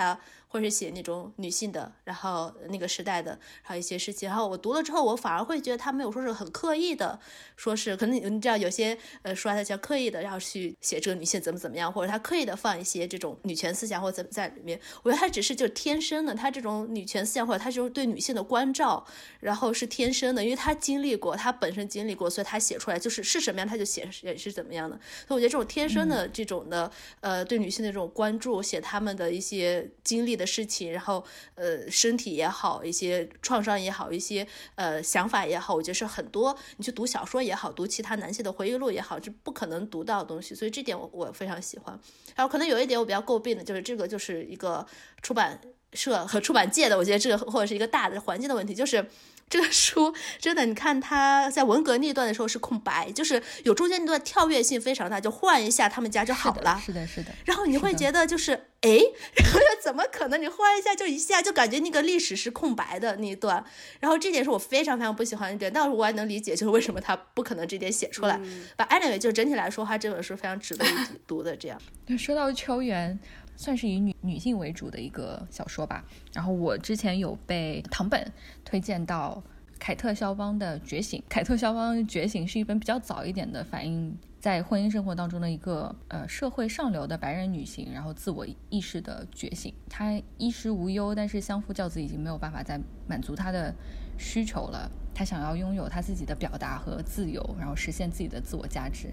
他会是写那种女性的，然后那个时代的，还有一些事情。然后我读了之后，我反而会觉得他没有说是很刻意的，说是可能你知道有些呃说他叫刻意的，然后去写这个女性怎么怎么样，或者他刻意的放一些这种女权思想或者怎么在里面。我觉得他只是就天生的，他这种女权思想或者他这种对女性的关照，然后是天生的，因为他经历过，他本身经历过，所以他写出来就是是什么样他就写也是。是怎么样的？所以我觉得这种天生的这种的，呃，对女性的这种关注，写他们的一些经历的事情，然后呃，身体也好，一些创伤也好，一些呃想法也好，我觉得是很多你去读小说也好，读其他男性的回忆录也好，是不可能读到的东西。所以这点我我非常喜欢。然后可能有一点我比较诟病的就是这个就是一个出版社和出版界的，我觉得这个或者是一个大的环境的问题，就是。这个书真的，你看他在文革那段的时候是空白，就是有中间那段跳跃性非常大，就换一下他们家就好了。是的，是的。然后你会觉得就是，哎，然后又怎么可能？你换一下就一下就感觉那个历史是空白的那一段。然后这点是我非常非常不喜欢一点，但是我也能理解，就是为什么他不可能这点写出来。But anyway，就整体来说，他这本书非常值得一读的。这样。说到秋园。算是以女女性为主的一个小说吧。然后我之前有被唐本推荐到凯特肖邦的《觉醒》。凯特肖邦《觉醒》是一本比较早一点的，反映在婚姻生活当中的一个呃社会上流的白人女性，然后自我意识的觉醒。她衣食无忧，但是相夫教子已经没有办法再满足她的需求了。她想要拥有她自己的表达和自由，然后实现自己的自我价值。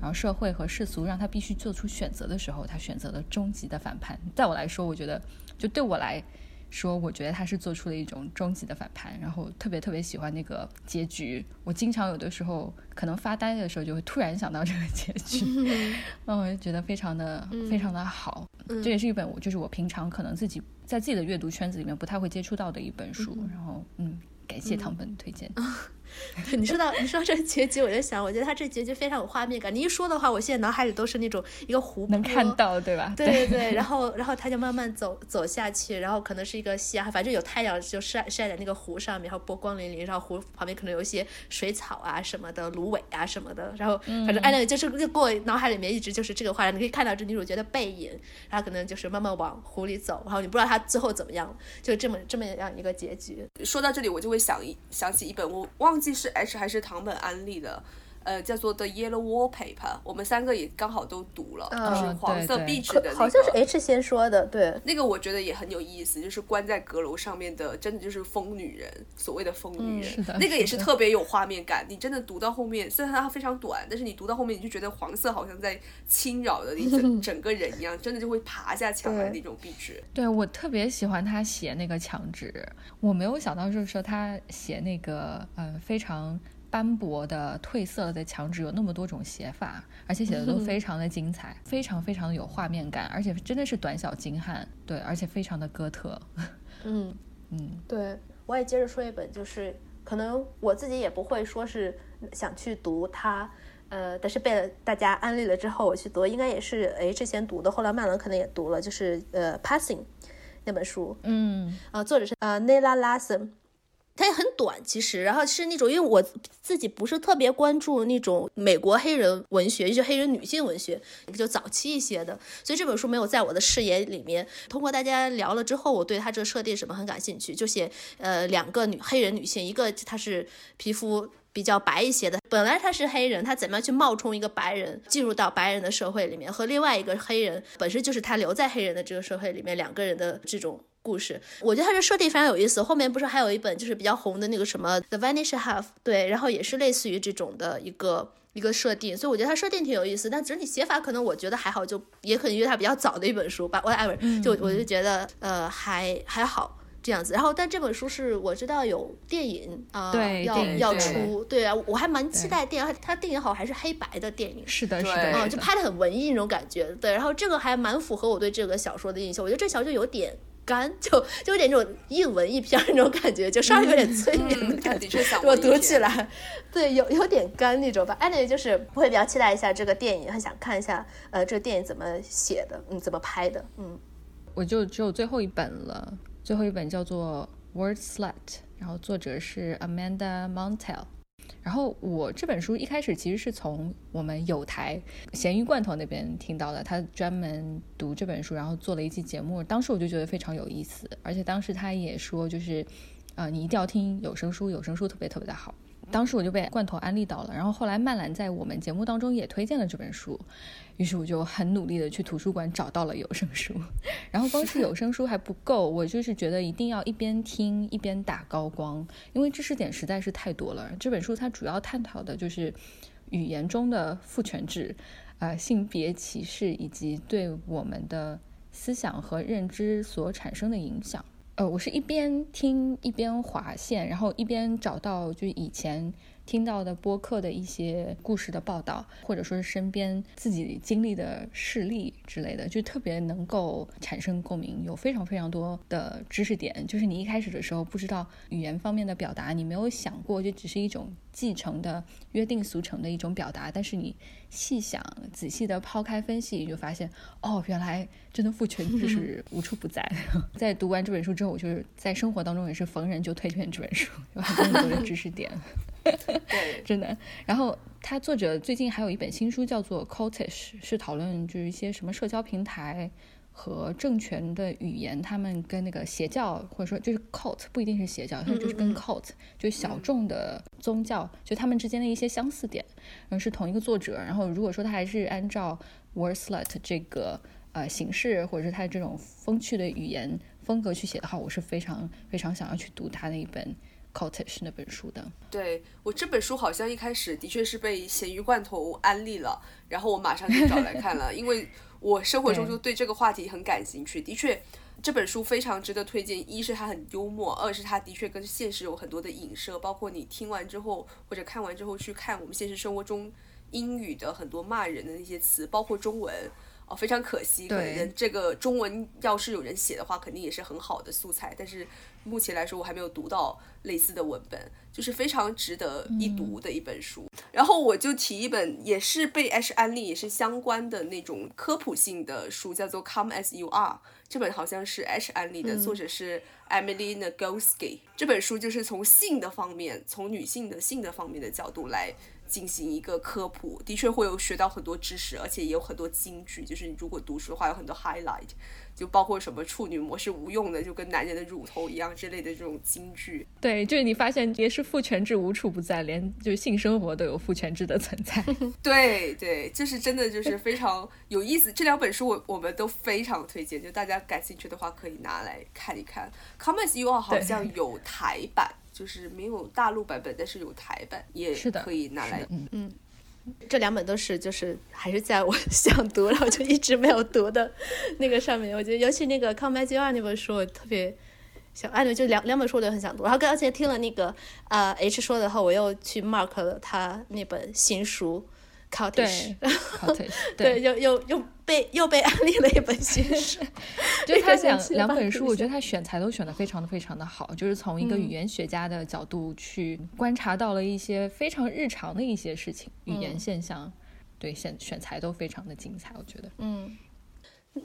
然后社会和世俗让他必须做出选择的时候，他选择了终极的反叛。在我来说，我觉得就对我来说，我觉得他是做出了一种终极的反叛。然后特别特别喜欢那个结局。我经常有的时候可能发呆的时候，就会突然想到这个结局，那我就觉得非常的非常的好。这也是一本我就是我平常可能自己在自己的阅读圈子里面不太会接触到的一本书。然后嗯，感谢唐本推荐。你说到你说这个结局，我就想，我觉得他这结局非常有画面感。你一说的话，我现在脑海里都是那种一个湖，能看到对吧？对对对。然 后然后他就慢慢走走下去，然后可能是一个夕阳，反正有太阳就晒晒在那个湖上面，然后波光粼粼，然后湖旁边可能有一些水草啊什么的，芦苇啊什么的。然后反正哎那个就是就过脑海里面一直就是这个画面，你可以看到这女主角的背影，然后可能就是慢慢往湖里走，然后你不知道她最后怎么样，就这么这么样一个结局。说到这里，我就会想一想起一本，我忘记是。H 还是唐本安利的，呃，叫做《The Yellow Wallpaper》，我们三个也刚好都读了，就是黄色壁纸的。好像是 H 先说的，对，那个我觉得也很有意思，就是关在阁楼上面的，真的就是疯女人，所谓的疯女人，是的那个也是特别有画面感。你真的读到后面，虽然它非常短，但是你读到后面，你就觉得黄色好像在侵扰的你整 整个人一样，真的就会爬下墙来那种壁纸。对我特别喜欢他写那个墙纸，我没有想到就是说他写那个，嗯，非常。斑驳的、褪色的墙纸有那么多种写法，而且写的都 非常的精彩，非常非常的有画面感，而且真的是短小精悍，对，而且非常的哥特。嗯嗯，对，我也接着说一本，就是可能我自己也不会说是想去读它，呃，但是被大家安利了之后我去读，应该也是哎之前读的，后来曼伦可能也读了，就是呃《Passing》那本书，嗯，啊，作者是呃 Nella Larson。它也很短，其实，然后是那种，因为我自己不是特别关注那种美国黑人文学，就黑人女性文学，就早期一些的，所以这本书没有在我的视野里面。通过大家聊了之后，我对它这个设定什么很感兴趣，就写呃两个女黑人女性，一个她是皮肤比较白一些的，本来她是黑人，她怎么样去冒充一个白人进入到白人的社会里面，和另外一个黑人本身就是她留在黑人的这个社会里面，两个人的这种。故事，我觉得它这设定非常有意思。后面不是还有一本就是比较红的那个什么《The Vanish Half》，对，然后也是类似于这种的一个一个设定，所以我觉得它设定挺有意思。但整体写法可能我觉得还好，就也可能因为它比较早的一本书吧，whatever，就我就觉得呃还还好这样子。然后但这本书是我知道有电影啊，对，要要出，对啊，我还蛮期待电影。它电影好还是黑白的电影，是的，是的，嗯，就拍的很文艺那种感觉。对，然后这个还蛮符合我对这个小说的印象。我觉得这小说就有点。干，就就有点那种一文一篇那种感觉，就稍微有点催眠的感觉。我读起来，对，有有点干那种吧。anyway，就是我会比较期待一下这个电影，很想看一下，呃，这个电影怎么写的，嗯，怎么拍的，嗯。我就只有最后一本了，最后一本叫做《Word Slut》，然后作者是 Amanda Montel。然后我这本书一开始其实是从我们有台咸鱼罐头那边听到的，他专门读这本书，然后做了一期节目。当时我就觉得非常有意思，而且当时他也说，就是，呃，你一定要听有声书，有声书特别特别的好。当时我就被罐头安利到了，然后后来曼兰在我们节目当中也推荐了这本书。于是我就很努力的去图书馆找到了有声书，然后光是有声书还不够，我就是觉得一定要一边听一边打高光，因为知识点实在是太多了。这本书它主要探讨的就是语言中的父权制、呃性别歧视以及对我们的思想和认知所产生的影响。呃，我是一边听一边划线，然后一边找到就以前。听到的播客的一些故事的报道，或者说是身边自己经历的事例之类的，就特别能够产生共鸣，有非常非常多的知识点。就是你一开始的时候不知道语言方面的表达，你没有想过，就只是一种继承的约定俗成的一种表达。但是你细想、仔细的抛开分析，你就发现哦，原来真的父权制是无处不在。在读完这本书之后，我就是在生活当中也是逢人就推荐这本书，有很多很多的知识点。对，真的。然后他作者最近还有一本新书，叫做《Cultish》，是讨论就是一些什么社交平台和政权的语言，他们跟那个邪教或者说就是 cult 不一定是邪教，它就是跟 cult 就小众的宗教，就他们之间的一些相似点。然后是同一个作者。然后如果说他还是按照 Wordslet 这个呃形式，或者是他这种风趣的语言风格去写的话，我是非常非常想要去读他的一本。Cottage 那本书的，对我这本书好像一开始的确是被咸鱼罐头安利了，然后我马上就找来看了，因为我生活中就对这个话题很感兴趣。的确，这本书非常值得推荐，一是它很幽默，二是它的确跟现实有很多的影射，包括你听完之后或者看完之后去看我们现实生活中英语的很多骂人的那些词，包括中文。哦，非常可惜，可能这个中文要是有人写的话，肯定也是很好的素材。但是目前来说，我还没有读到类似的文本，就是非常值得一读的一本书。然后我就提一本也是被 H 安利，也是相关的那种科普性的书，叫做《Come as You Are》。这本好像是 H 安利的，作者是 Emily Nagoski。这本书就是从性的方面，从女性的性的方面的角度来。进行一个科普，的确会有学到很多知识，而且也有很多金句。就是你如果读书的话，有很多 highlight，就包括什么处女膜是无用的，就跟男人的乳头一样之类的这种金句。对，就是你发现也是父权制无处不在，连就是性生活都有父权制的存在。对对，就是真的就是非常有意思。这两本书我我们都非常推荐，就大家感兴趣的话可以拿来看一看。You are 好像有台版。就是没有大陆版本，但是有台版，也是的，可以拿来。嗯嗯，这两本都是，就是还是在我 想读，然后就一直没有读的那个上面。我觉得，尤其那个《Come As You Are》那本书，我特别想，哎，对，就两两本书我都很想读。然后刚才听了那个呃 H 说的后，我又去 mark 了他那本新书。Cottage，对，又又又被又被安利了一本新书，就他两两本书，我觉得他选材都选的非常的非常的好，就是从一个语言学家的角度去观察到了一些非常日常的一些事情，语言现象，对选选材都非常的精彩，我觉得，嗯。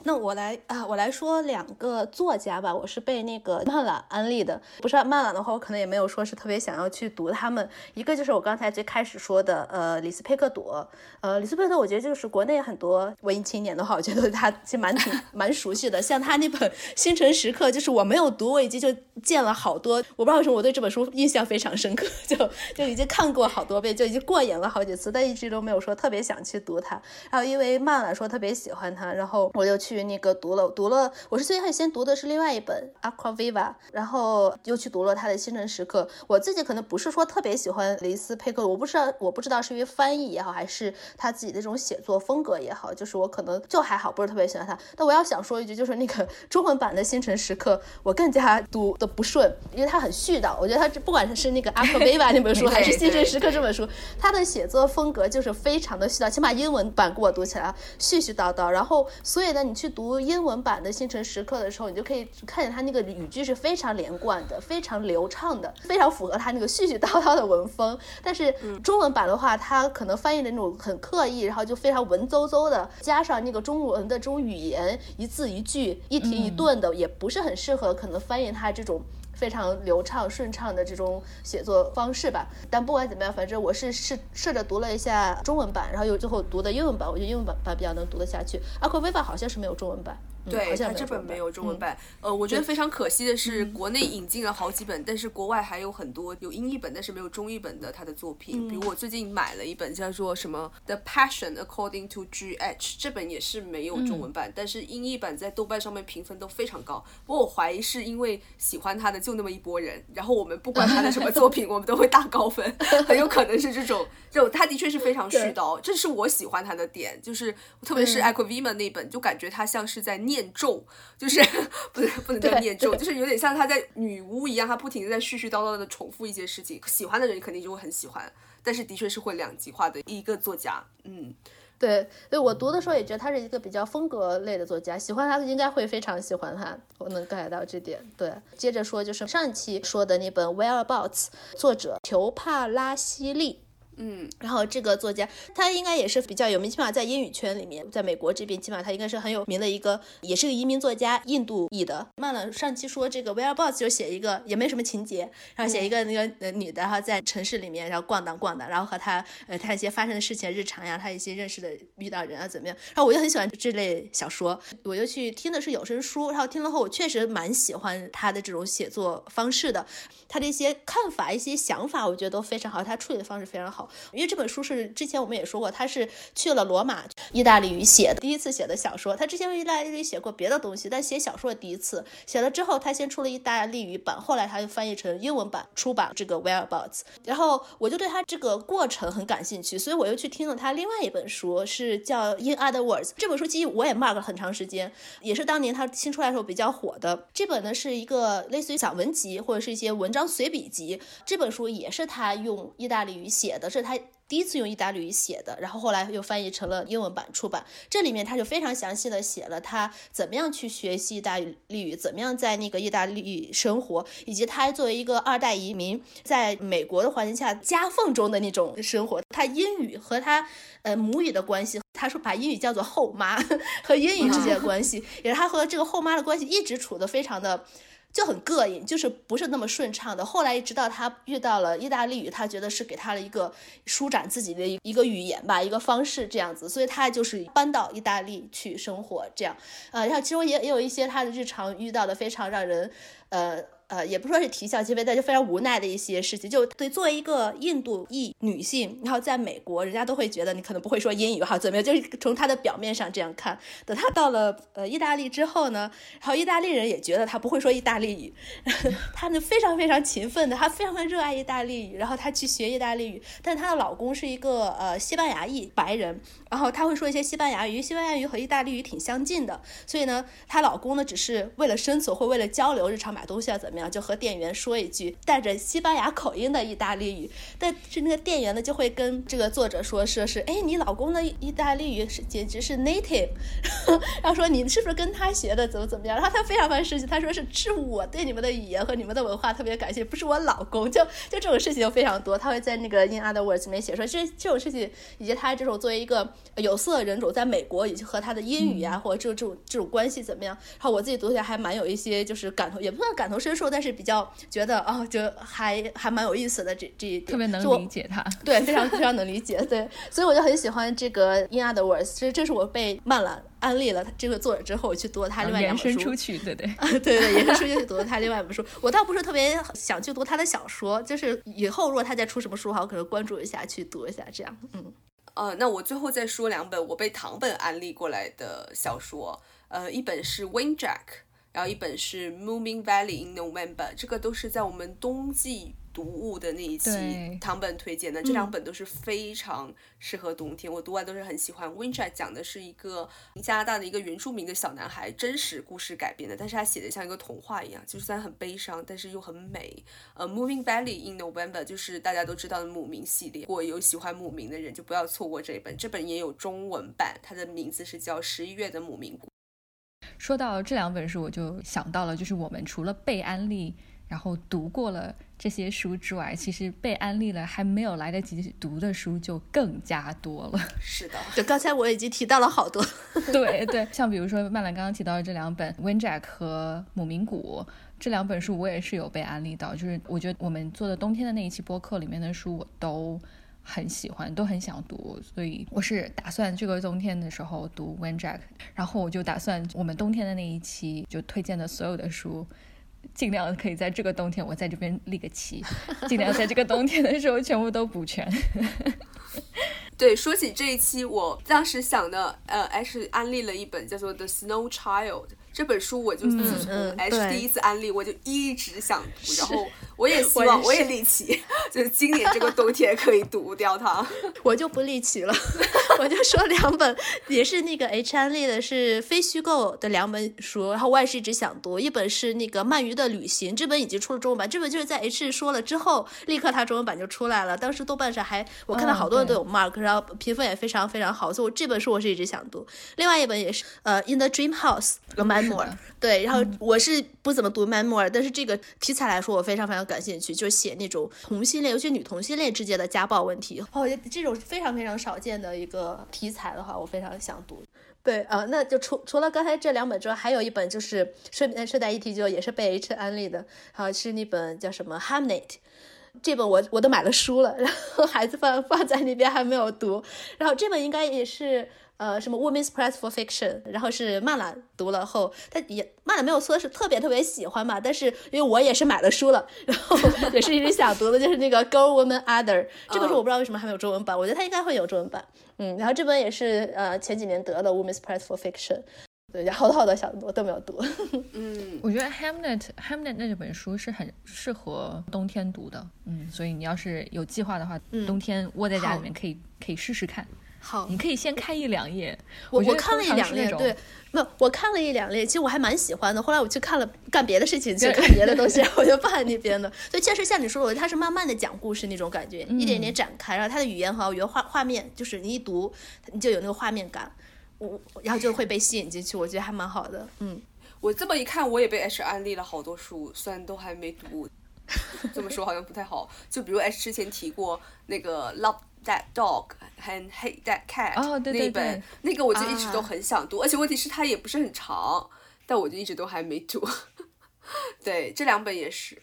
那我来啊，我来说两个作家吧。我是被那个曼懒安利的，不是曼懒的话，我可能也没有说是特别想要去读他们。一个就是我刚才最开始说的，呃，李斯佩克朵。呃，李斯佩克朵，我觉得就是国内很多文艺青年的话，我觉得他其实蛮挺蛮熟悉的。像他那本《星辰时刻》，就是我没有读，我已经就见了好多。我不知道为什么我对这本书印象非常深刻，就就已经看过好多遍，就已经过瘾了好几次，但一直都没有说特别想去读它。然后因为曼懒说特别喜欢他，然后我就。去那个读了读了，我是最开始先读的是另外一本《Aqua Viva》，然后又去读了他的《星辰时刻》。我自己可能不是说特别喜欢雷斯佩克，我不知道我不知道是因为翻译也好，还是他自己的这种写作风格也好，就是我可能就还好，不是特别喜欢他。但我要想说一句，就是那个 中文版的《星辰时刻》，我更加读的不顺，因为他很絮叨。我觉得他不管是那个《Aqua Viva》那本书，还是《星辰时刻》这本书，他的写作风格就是非常的絮叨。起码英文版给我读起来絮絮叨叨，然后所以呢。你去读英文版的《星辰时刻》的时候，你就可以看见它那个语句是非常连贯的，非常流畅的，非常符合它那个絮絮叨叨的文风。但是中文版的话，它可能翻译的那种很刻意，然后就非常文绉绉的，加上那个中文的这种语言，一字一句、一停一顿的，也不是很适合可能翻译它这种。非常流畅顺畅的这种写作方式吧，但不管怎么样，反正我是试试着读了一下中文版，然后又最后读的英文版，我觉得英文版版比较能读得下去。包括 Viva 好像是没有中文版。对，它这本没有中文版。呃，我觉得非常可惜的是，国内引进了好几本，但是国外还有很多有英译本，但是没有中译本的他的作品。比如我最近买了一本叫做什么《The Passion According to G H》，这本也是没有中文版，但是英译版在豆瓣上面评分都非常高。不过我怀疑是因为喜欢他的就那么一波人，然后我们不管他的什么作品，我们都会打高分，很有可能是这种。这种他的确是非常絮叨，这是我喜欢他的点，就是特别是 Aquavima 那本，就感觉他像是在念。咒就是 不能不能叫念咒，就是有点像他在女巫一样，他不停的在絮絮叨叨的重复一些事情。喜欢的人肯定就会很喜欢，但是的确是会两极化的一个作家。嗯，对，所以我读的时候也觉得他是一个比较风格类的作家，喜欢他的应该会非常喜欢他，我能 get 到这点。对，接着说就是上一期说的那本《Whereabouts》，作者裘帕拉西利。嗯，然后这个作家他应该也是比较有名，起码在英语圈里面，在美国这边，起码他应该是很有名的一个，也是个移民作家，印度裔的。曼了，上期说这个 Whereabouts 就写一个也没什么情节，然后写一个那个呃女的哈在城市里面，然后逛荡逛荡，然后和他呃他一些发生的事情日常呀，他一些认识的遇到人啊怎么样，然后我就很喜欢这类小说，我就去听的是有声书，然后听了后我确实蛮喜欢他的这种写作方式的，他的一些看法、一些想法，我觉得都非常好，他处理的方式非常好。因为这本书是之前我们也说过，他是去了罗马，意大利语写的，第一次写的小说。他之前用意大利语写过别的东西，但写小说第一次写了之后，他先出了意大利语版，后来他就翻译成英文版出版这个 Whereabouts。然后我就对他这个过程很感兴趣，所以我又去听了他另外一本书，是叫 In Other Words。这本书其实我也 mark 了很长时间，也是当年他新出来的时候比较火的。这本呢是一个类似于散文集或者是一些文章随笔集。这本书也是他用意大利语写的，是他。第一次用意大利语写的，然后后来又翻译成了英文版出版。这里面他就非常详细的写了他怎么样去学习意大利语，怎么样在那个意大利生活，以及他作为一个二代移民在美国的环境下夹缝中的那种生活。他英语和他呃母语的关系，他说把英语叫做后妈 和英语之间的关系，也是他和这个后妈的关系一直处的非常的。就很膈应，就是不是那么顺畅的。后来直到他遇到了意大利语，他觉得是给他了一个舒展自己的一个语言吧，一个方式这样子，所以他就是搬到意大利去生活这样。呃，然后其中也也有一些他的日常遇到的非常让人，呃。呃，也不说是啼笑皆非，但就非常无奈的一些事情。就对，作为一个印度裔女性，然后在美国，人家都会觉得你可能不会说英语哈，怎么样？就是从她的表面上这样看。等她到了呃意大利之后呢，然后意大利人也觉得她不会说意大利语，她呢非常非常勤奋的，她非常非常热爱意大利语，然后她去学意大利语。但她的老公是一个呃西班牙裔白人，然后她会说一些西班牙语，西班牙语和意大利语挺相近的，所以呢，她老公呢只是为了生存或为了交流，日常买东西啊怎么样？就和店员说一句带着西班牙口音的意大利语，但是那个店员呢就会跟这个作者说说是，哎，你老公的意大利语是简直是 native，然后说你是不是跟他学的，怎么怎么样？然后他非常非常生气，他说是是我对你们的语言和你们的文化特别感兴趣，不是我老公。就就这种事情就非常多，他会在那个 In Other Words 里面写说，这这种事情以及他这种作为一个有色人种在美国以及和他的英语啊或者这种这种这种关系怎么样？然后我自己读起来还蛮有一些就是感同，也不算感同身受。但是比较觉得哦，就还还蛮有意思的这这一点，特别能理解他，对，非常非常能理解，对，所以我就很喜欢这个 In Other Words，其实这是我被曼兰安利了这个作者之后，我去读了他另外两本书，延伸出去，对对，对对，延伸出去去读了他另外一本书。我倒不是特别想去读他的小说，就是以后如果他再出什么书的话，我可能关注一下去读一下，这样，嗯，呃，那我最后再说两本我被唐本安利过来的小说，呃，一本是 Windjack。然后一本是《Moving Valley in November》，这个都是在我们冬季读物的那一期唐本推荐的，这两本都是非常适合冬天，我读完都是很喜欢。《w i n t e r 讲的是一个加拿大的一个原住民的小男孩真实故事改编的，但是他写的像一个童话一样，就虽然很悲伤，但是又很美。呃，《Moving Valley in November》就是大家都知道的姆明系列，如果有喜欢姆明的人就不要错过这一本，这本也有中文版，它的名字是叫《十一月的姆明谷》。说到这两本书，我就想到了，就是我们除了被安利，然后读过了这些书之外，其实被安利了还没有来得及读的书就更加多了。是的，就刚才我已经提到了好多。对对，像比如说曼兰刚刚提到的这两本《Wind Jack》和《母名谷》这两本书，我也是有被安利到。就是我觉得我们做的冬天的那一期播客里面的书，我都。很喜欢，都很想读，所以我是打算这个冬天的时候读《w e n Jack》，然后我就打算我们冬天的那一期就推荐的所有的书，尽量可以在这个冬天我在这边立个旗，尽量在这个冬天的时候全部都补全。对，说起这一期，我当时想的，呃，H 安利了一本叫做《The Snow Child》。这本书我就自从 H 第一次安利，我就一直想读，然后我也希望我也立起，就是今年这个冬天可以读掉它。我就不立起了，我就说两本也是那个 H 安利的，是非虚构的两本书，然后我也是一直想读。一本是那个鳗鱼的旅行，这本已经出了中文版，这本就是在 H 说了之后，立刻它中文版就出来了。当时豆瓣上还我看到好多人都有 mark，然后评分也非常非常好，所以我这本书我是一直想读。另外一本也是呃 In the Dream House》《Memoir。对，然后我是不怎么读 memoir，但是这个题材来说，我非常非常感兴趣，就是写那种同性恋，尤其女同性恋之间的家暴问题。哦，这种非常非常少见的一个题材的话，我非常想读。对，呃，那就除除了刚才这两本之外，还有一本就是顺顺带一提，就也是被 H 安利的，好是那本叫什么《Hamnet》，这本我我都买了书了，然后孩子放放在那边还没有读，然后这本应该也是。呃，什么 Women's Prize for Fiction，然后是曼兰读了后，他也曼兰没有说是特别特别喜欢嘛，但是因为我也是买了书了，然后也是一直想读的，就是那个 Girl Woman Other 这本书，我不知道为什么还没有中文版，我觉得它应该会有中文版。嗯，然后这本也是呃前几年得的 Women's Prize for Fiction，对，好多好多想读都没有读。嗯，我觉得 Hamlet Hamlet 那本书是很适合冬天读的，嗯，所以你要是有计划的话，冬天窝在家里面可以可以试试看。好，你可以先看一两页。我我看了一两页，对，没有，我看了一两页，其实我还蛮喜欢的。后来我去看了干别的事情，去看别的东西，我就放在那边的。所以确实像你说的，它是慢慢的讲故事那种感觉，一点点展开，然后它的语言和语言画画面，就是你一读，你就有那个画面感，我然后就会被吸引进去，我觉得还蛮好的。嗯，我这么一看，我也被 H 安利了好多书，虽然都还没读。这么说好像不太好，就比如 H 之前提过那个 Love。That dog 和 Hate that cat 那本，那个我就一直都很想读，而且问题是它也不是很长，但我就一直都还没读。对，这两本也是，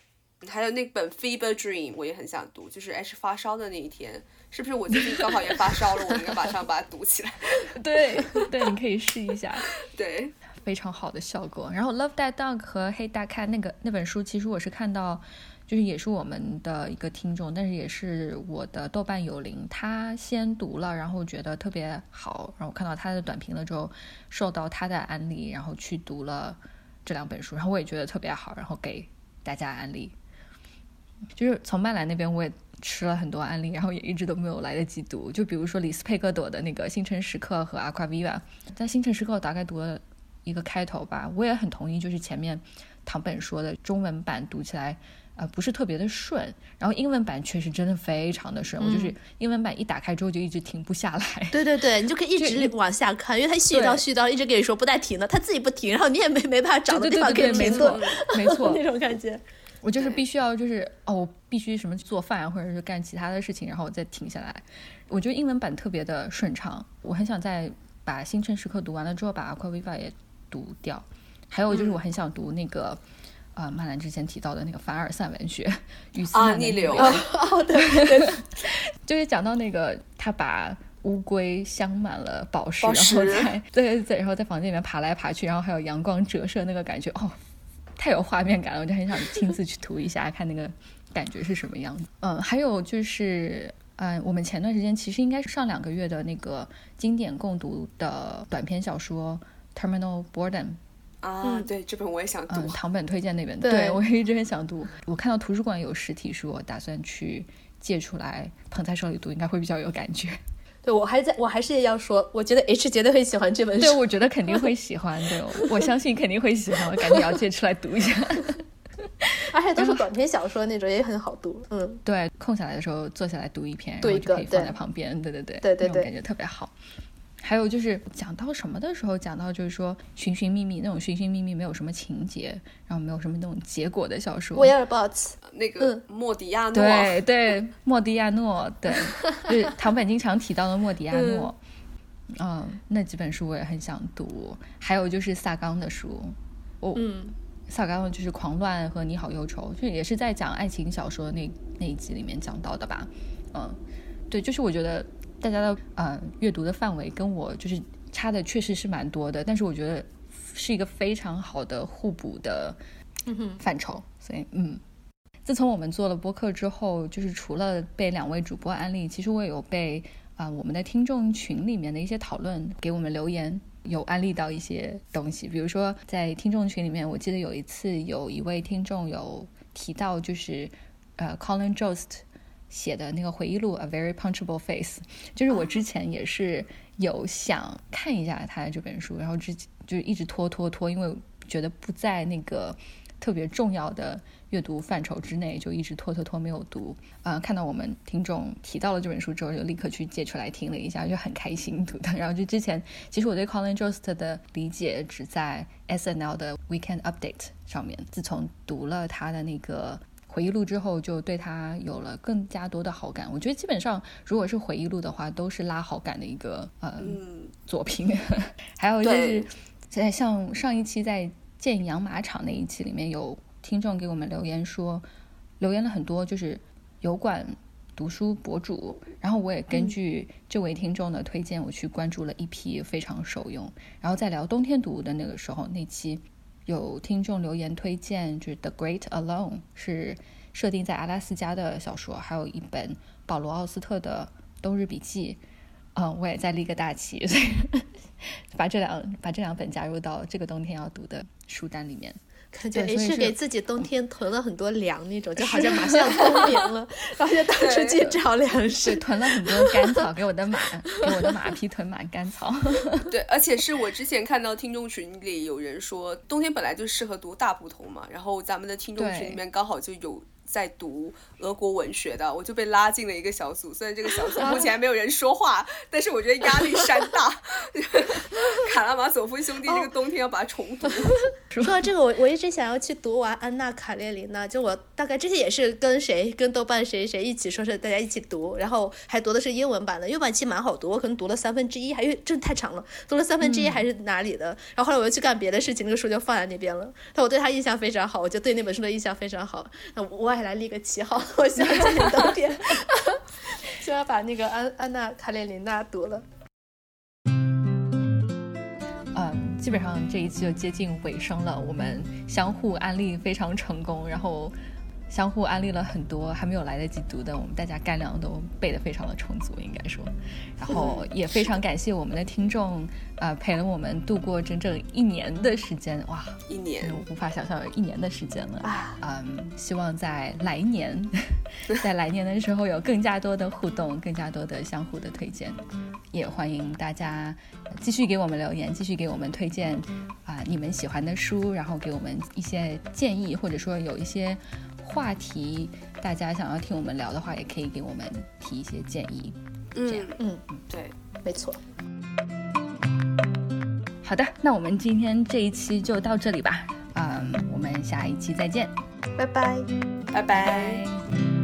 还有那本 Fever Dream 我也很想读，就是 H 发烧的那一天，是不是我最近刚好也发烧了？我应该马上把它读起来。对对，你可以试一下。对，非常好的效果。然后 Love that dog 和 Hate that cat 那个那本书，其实我是看到。就是也是我们的一个听众，但是也是我的豆瓣有灵，他先读了，然后觉得特别好，然后看到他的短评了之后，受到他的安利，然后去读了这两本书，然后我也觉得特别好，然后给大家安利。就是从麦兰那边我也吃了很多安利，然后也一直都没有来得及读。就比如说李斯佩格朵的那个《星辰时刻》和《阿夸维瓦》，在《星辰时刻》大概读了一个开头吧，我也很同意，就是前面唐本说的中文版读起来。呃，不是特别的顺，然后英文版确实真的非常的顺，我就是英文版一打开之后就一直停不下来。对对对，你就可以一直往下看，因为它絮叨絮叨，一直跟你说不带停的，它自己不停，然后你也没没办法找的地方可以停顿，没错，那种感觉。我就是必须要就是哦，我必须什么做饭或者是干其他的事情，然后我再停下来。我觉得英文版特别的顺畅，我很想在把《星辰时刻》读完了之后把《阿夸维法》也读掉，还有就是我很想读那个。啊，曼兰之前提到的那个凡尔赛文学，与斯曼逆流，哦，对对，就是讲到那个他把乌龟镶满了宝石，然后在 对对，然后在房间里面爬来爬去，然后还有阳光折射那个感觉，哦，太有画面感了，我就很想亲自去涂一下，看那个感觉是什么样子。嗯，还有就是，嗯，我们前段时间其实应该是上两个月的那个经典共读的短篇小说《Terminal Boredom》。啊，对，这本我也想读。唐本推荐那本，对我一直很想读。我看到图书馆有实体书，我打算去借出来捧在手里读，应该会比较有感觉。对我还在我还是要说，我觉得 H 绝对会喜欢这本书。对，我觉得肯定会喜欢。对，我相信肯定会喜欢，我赶紧要借出来读一下。而且都是短篇小说那种，也很好读。嗯，对，空下来的时候坐下来读一篇，然后就可以放在旁边。对对对，对对对，感觉特别好。还有就是讲到什么的时候，讲到就是说寻寻觅觅那种寻寻觅觅没有什么情节，然后没有什么那种结果的小说。Whereabouts？那个莫迪亚诺。对对，莫迪亚诺，对，就是唐本经常提到的莫迪亚诺。嗯，那几本书我也很想读。还有就是萨冈的书，哦，嗯，萨冈就是《狂乱》和《你好忧愁》，就也是在讲爱情小说那那一集里面讲到的吧？嗯，对，就是我觉得。大家的呃阅读的范围跟我就是差的确实是蛮多的，但是我觉得是一个非常好的互补的范畴。所以嗯，自从我们做了播客之后，就是除了被两位主播安利，其实我也有被啊我们的听众群里面的一些讨论给我们留言，有安利到一些东西。比如说在听众群里面，我记得有一次有一位听众有提到，就是呃 Colin Jost。写的那个回忆录《A Very Punchable Face》，就是我之前也是有想看一下他的这本书，然后之就一直拖拖拖，因为觉得不在那个特别重要的阅读范畴之内，就一直拖拖拖没有读。啊，看到我们听众提到了这本书之后，就立刻去借出来听了一下，就很开心读的。然后就之前其实我对 Colin Jost 的理解只在 S N L 的 Weekend Update 上面，自从读了他的那个。回忆录之后，就对他有了更加多的好感。我觉得基本上，如果是回忆录的话，都是拉好感的一个呃作品。还有就是，在像上一期在建养马场那一期里面，有听众给我们留言说，留言了很多就是油管读书博主，然后我也根据这位听众的推荐，我去关注了一批非常受用。然后在聊冬天读物的那个时候，那期。有听众留言推荐，就是《The Great Alone》是设定在阿拉斯加的小说，还有一本保罗·奥斯特的《冬日笔记》。嗯，我也在立个大旗，所以 把这两把这两本加入到这个冬天要读的书单里面。感觉也是给自己冬天囤了很多粮那种，就好像马上冬眠了，然后就到处去找粮食，囤了很多干草给我的马，给我的马匹囤满干草。对，而且是我之前看到听众群里有人说，冬天本来就适合读大部头嘛，然后咱们的听众群里面刚好就有。在读俄国文学的，我就被拉进了一个小组。虽然这个小组 目前还没有人说话，但是我觉得压力山大。卡拉马佐夫兄弟这个冬天要把它重读。说到这个，我我一直想要去读完《安娜·卡列琳娜》，就我大概之前也是跟谁跟豆瓣谁谁一起说是大家一起读，然后还读的是英文版的，英文版其实蛮好读，我可能读了三分之一，还因为真的太长了，读了三分之一还是哪里的。然后后来我又去干别的事情，那个书就放在那边了。但我对他印象非常好，我就对那本书的印象非常好。那来立个旗号，我希望今年冬天，希望把那个安安娜卡列琳娜读了。嗯，基本上这一期就接近尾声了，我们相互安利非常成功，然后。相互安利了很多还没有来得及读的，我们大家干粮都备得非常的充足，应该说。然后也非常感谢我们的听众，呃，陪了我们度过整整一年的时间，哇，一年，无法想象有一年的时间了。嗯，希望在来年，在来年的时候有更加多的互动，更加多的相互的推荐。也欢迎大家继续给我们留言，继续给我们推荐啊你们喜欢的书，然后给我们一些建议，或者说有一些。话题，大家想要听我们聊的话，也可以给我们提一些建议。嗯嗯，对，没错。好的，那我们今天这一期就到这里吧。嗯，我们下一期再见，拜拜，拜拜。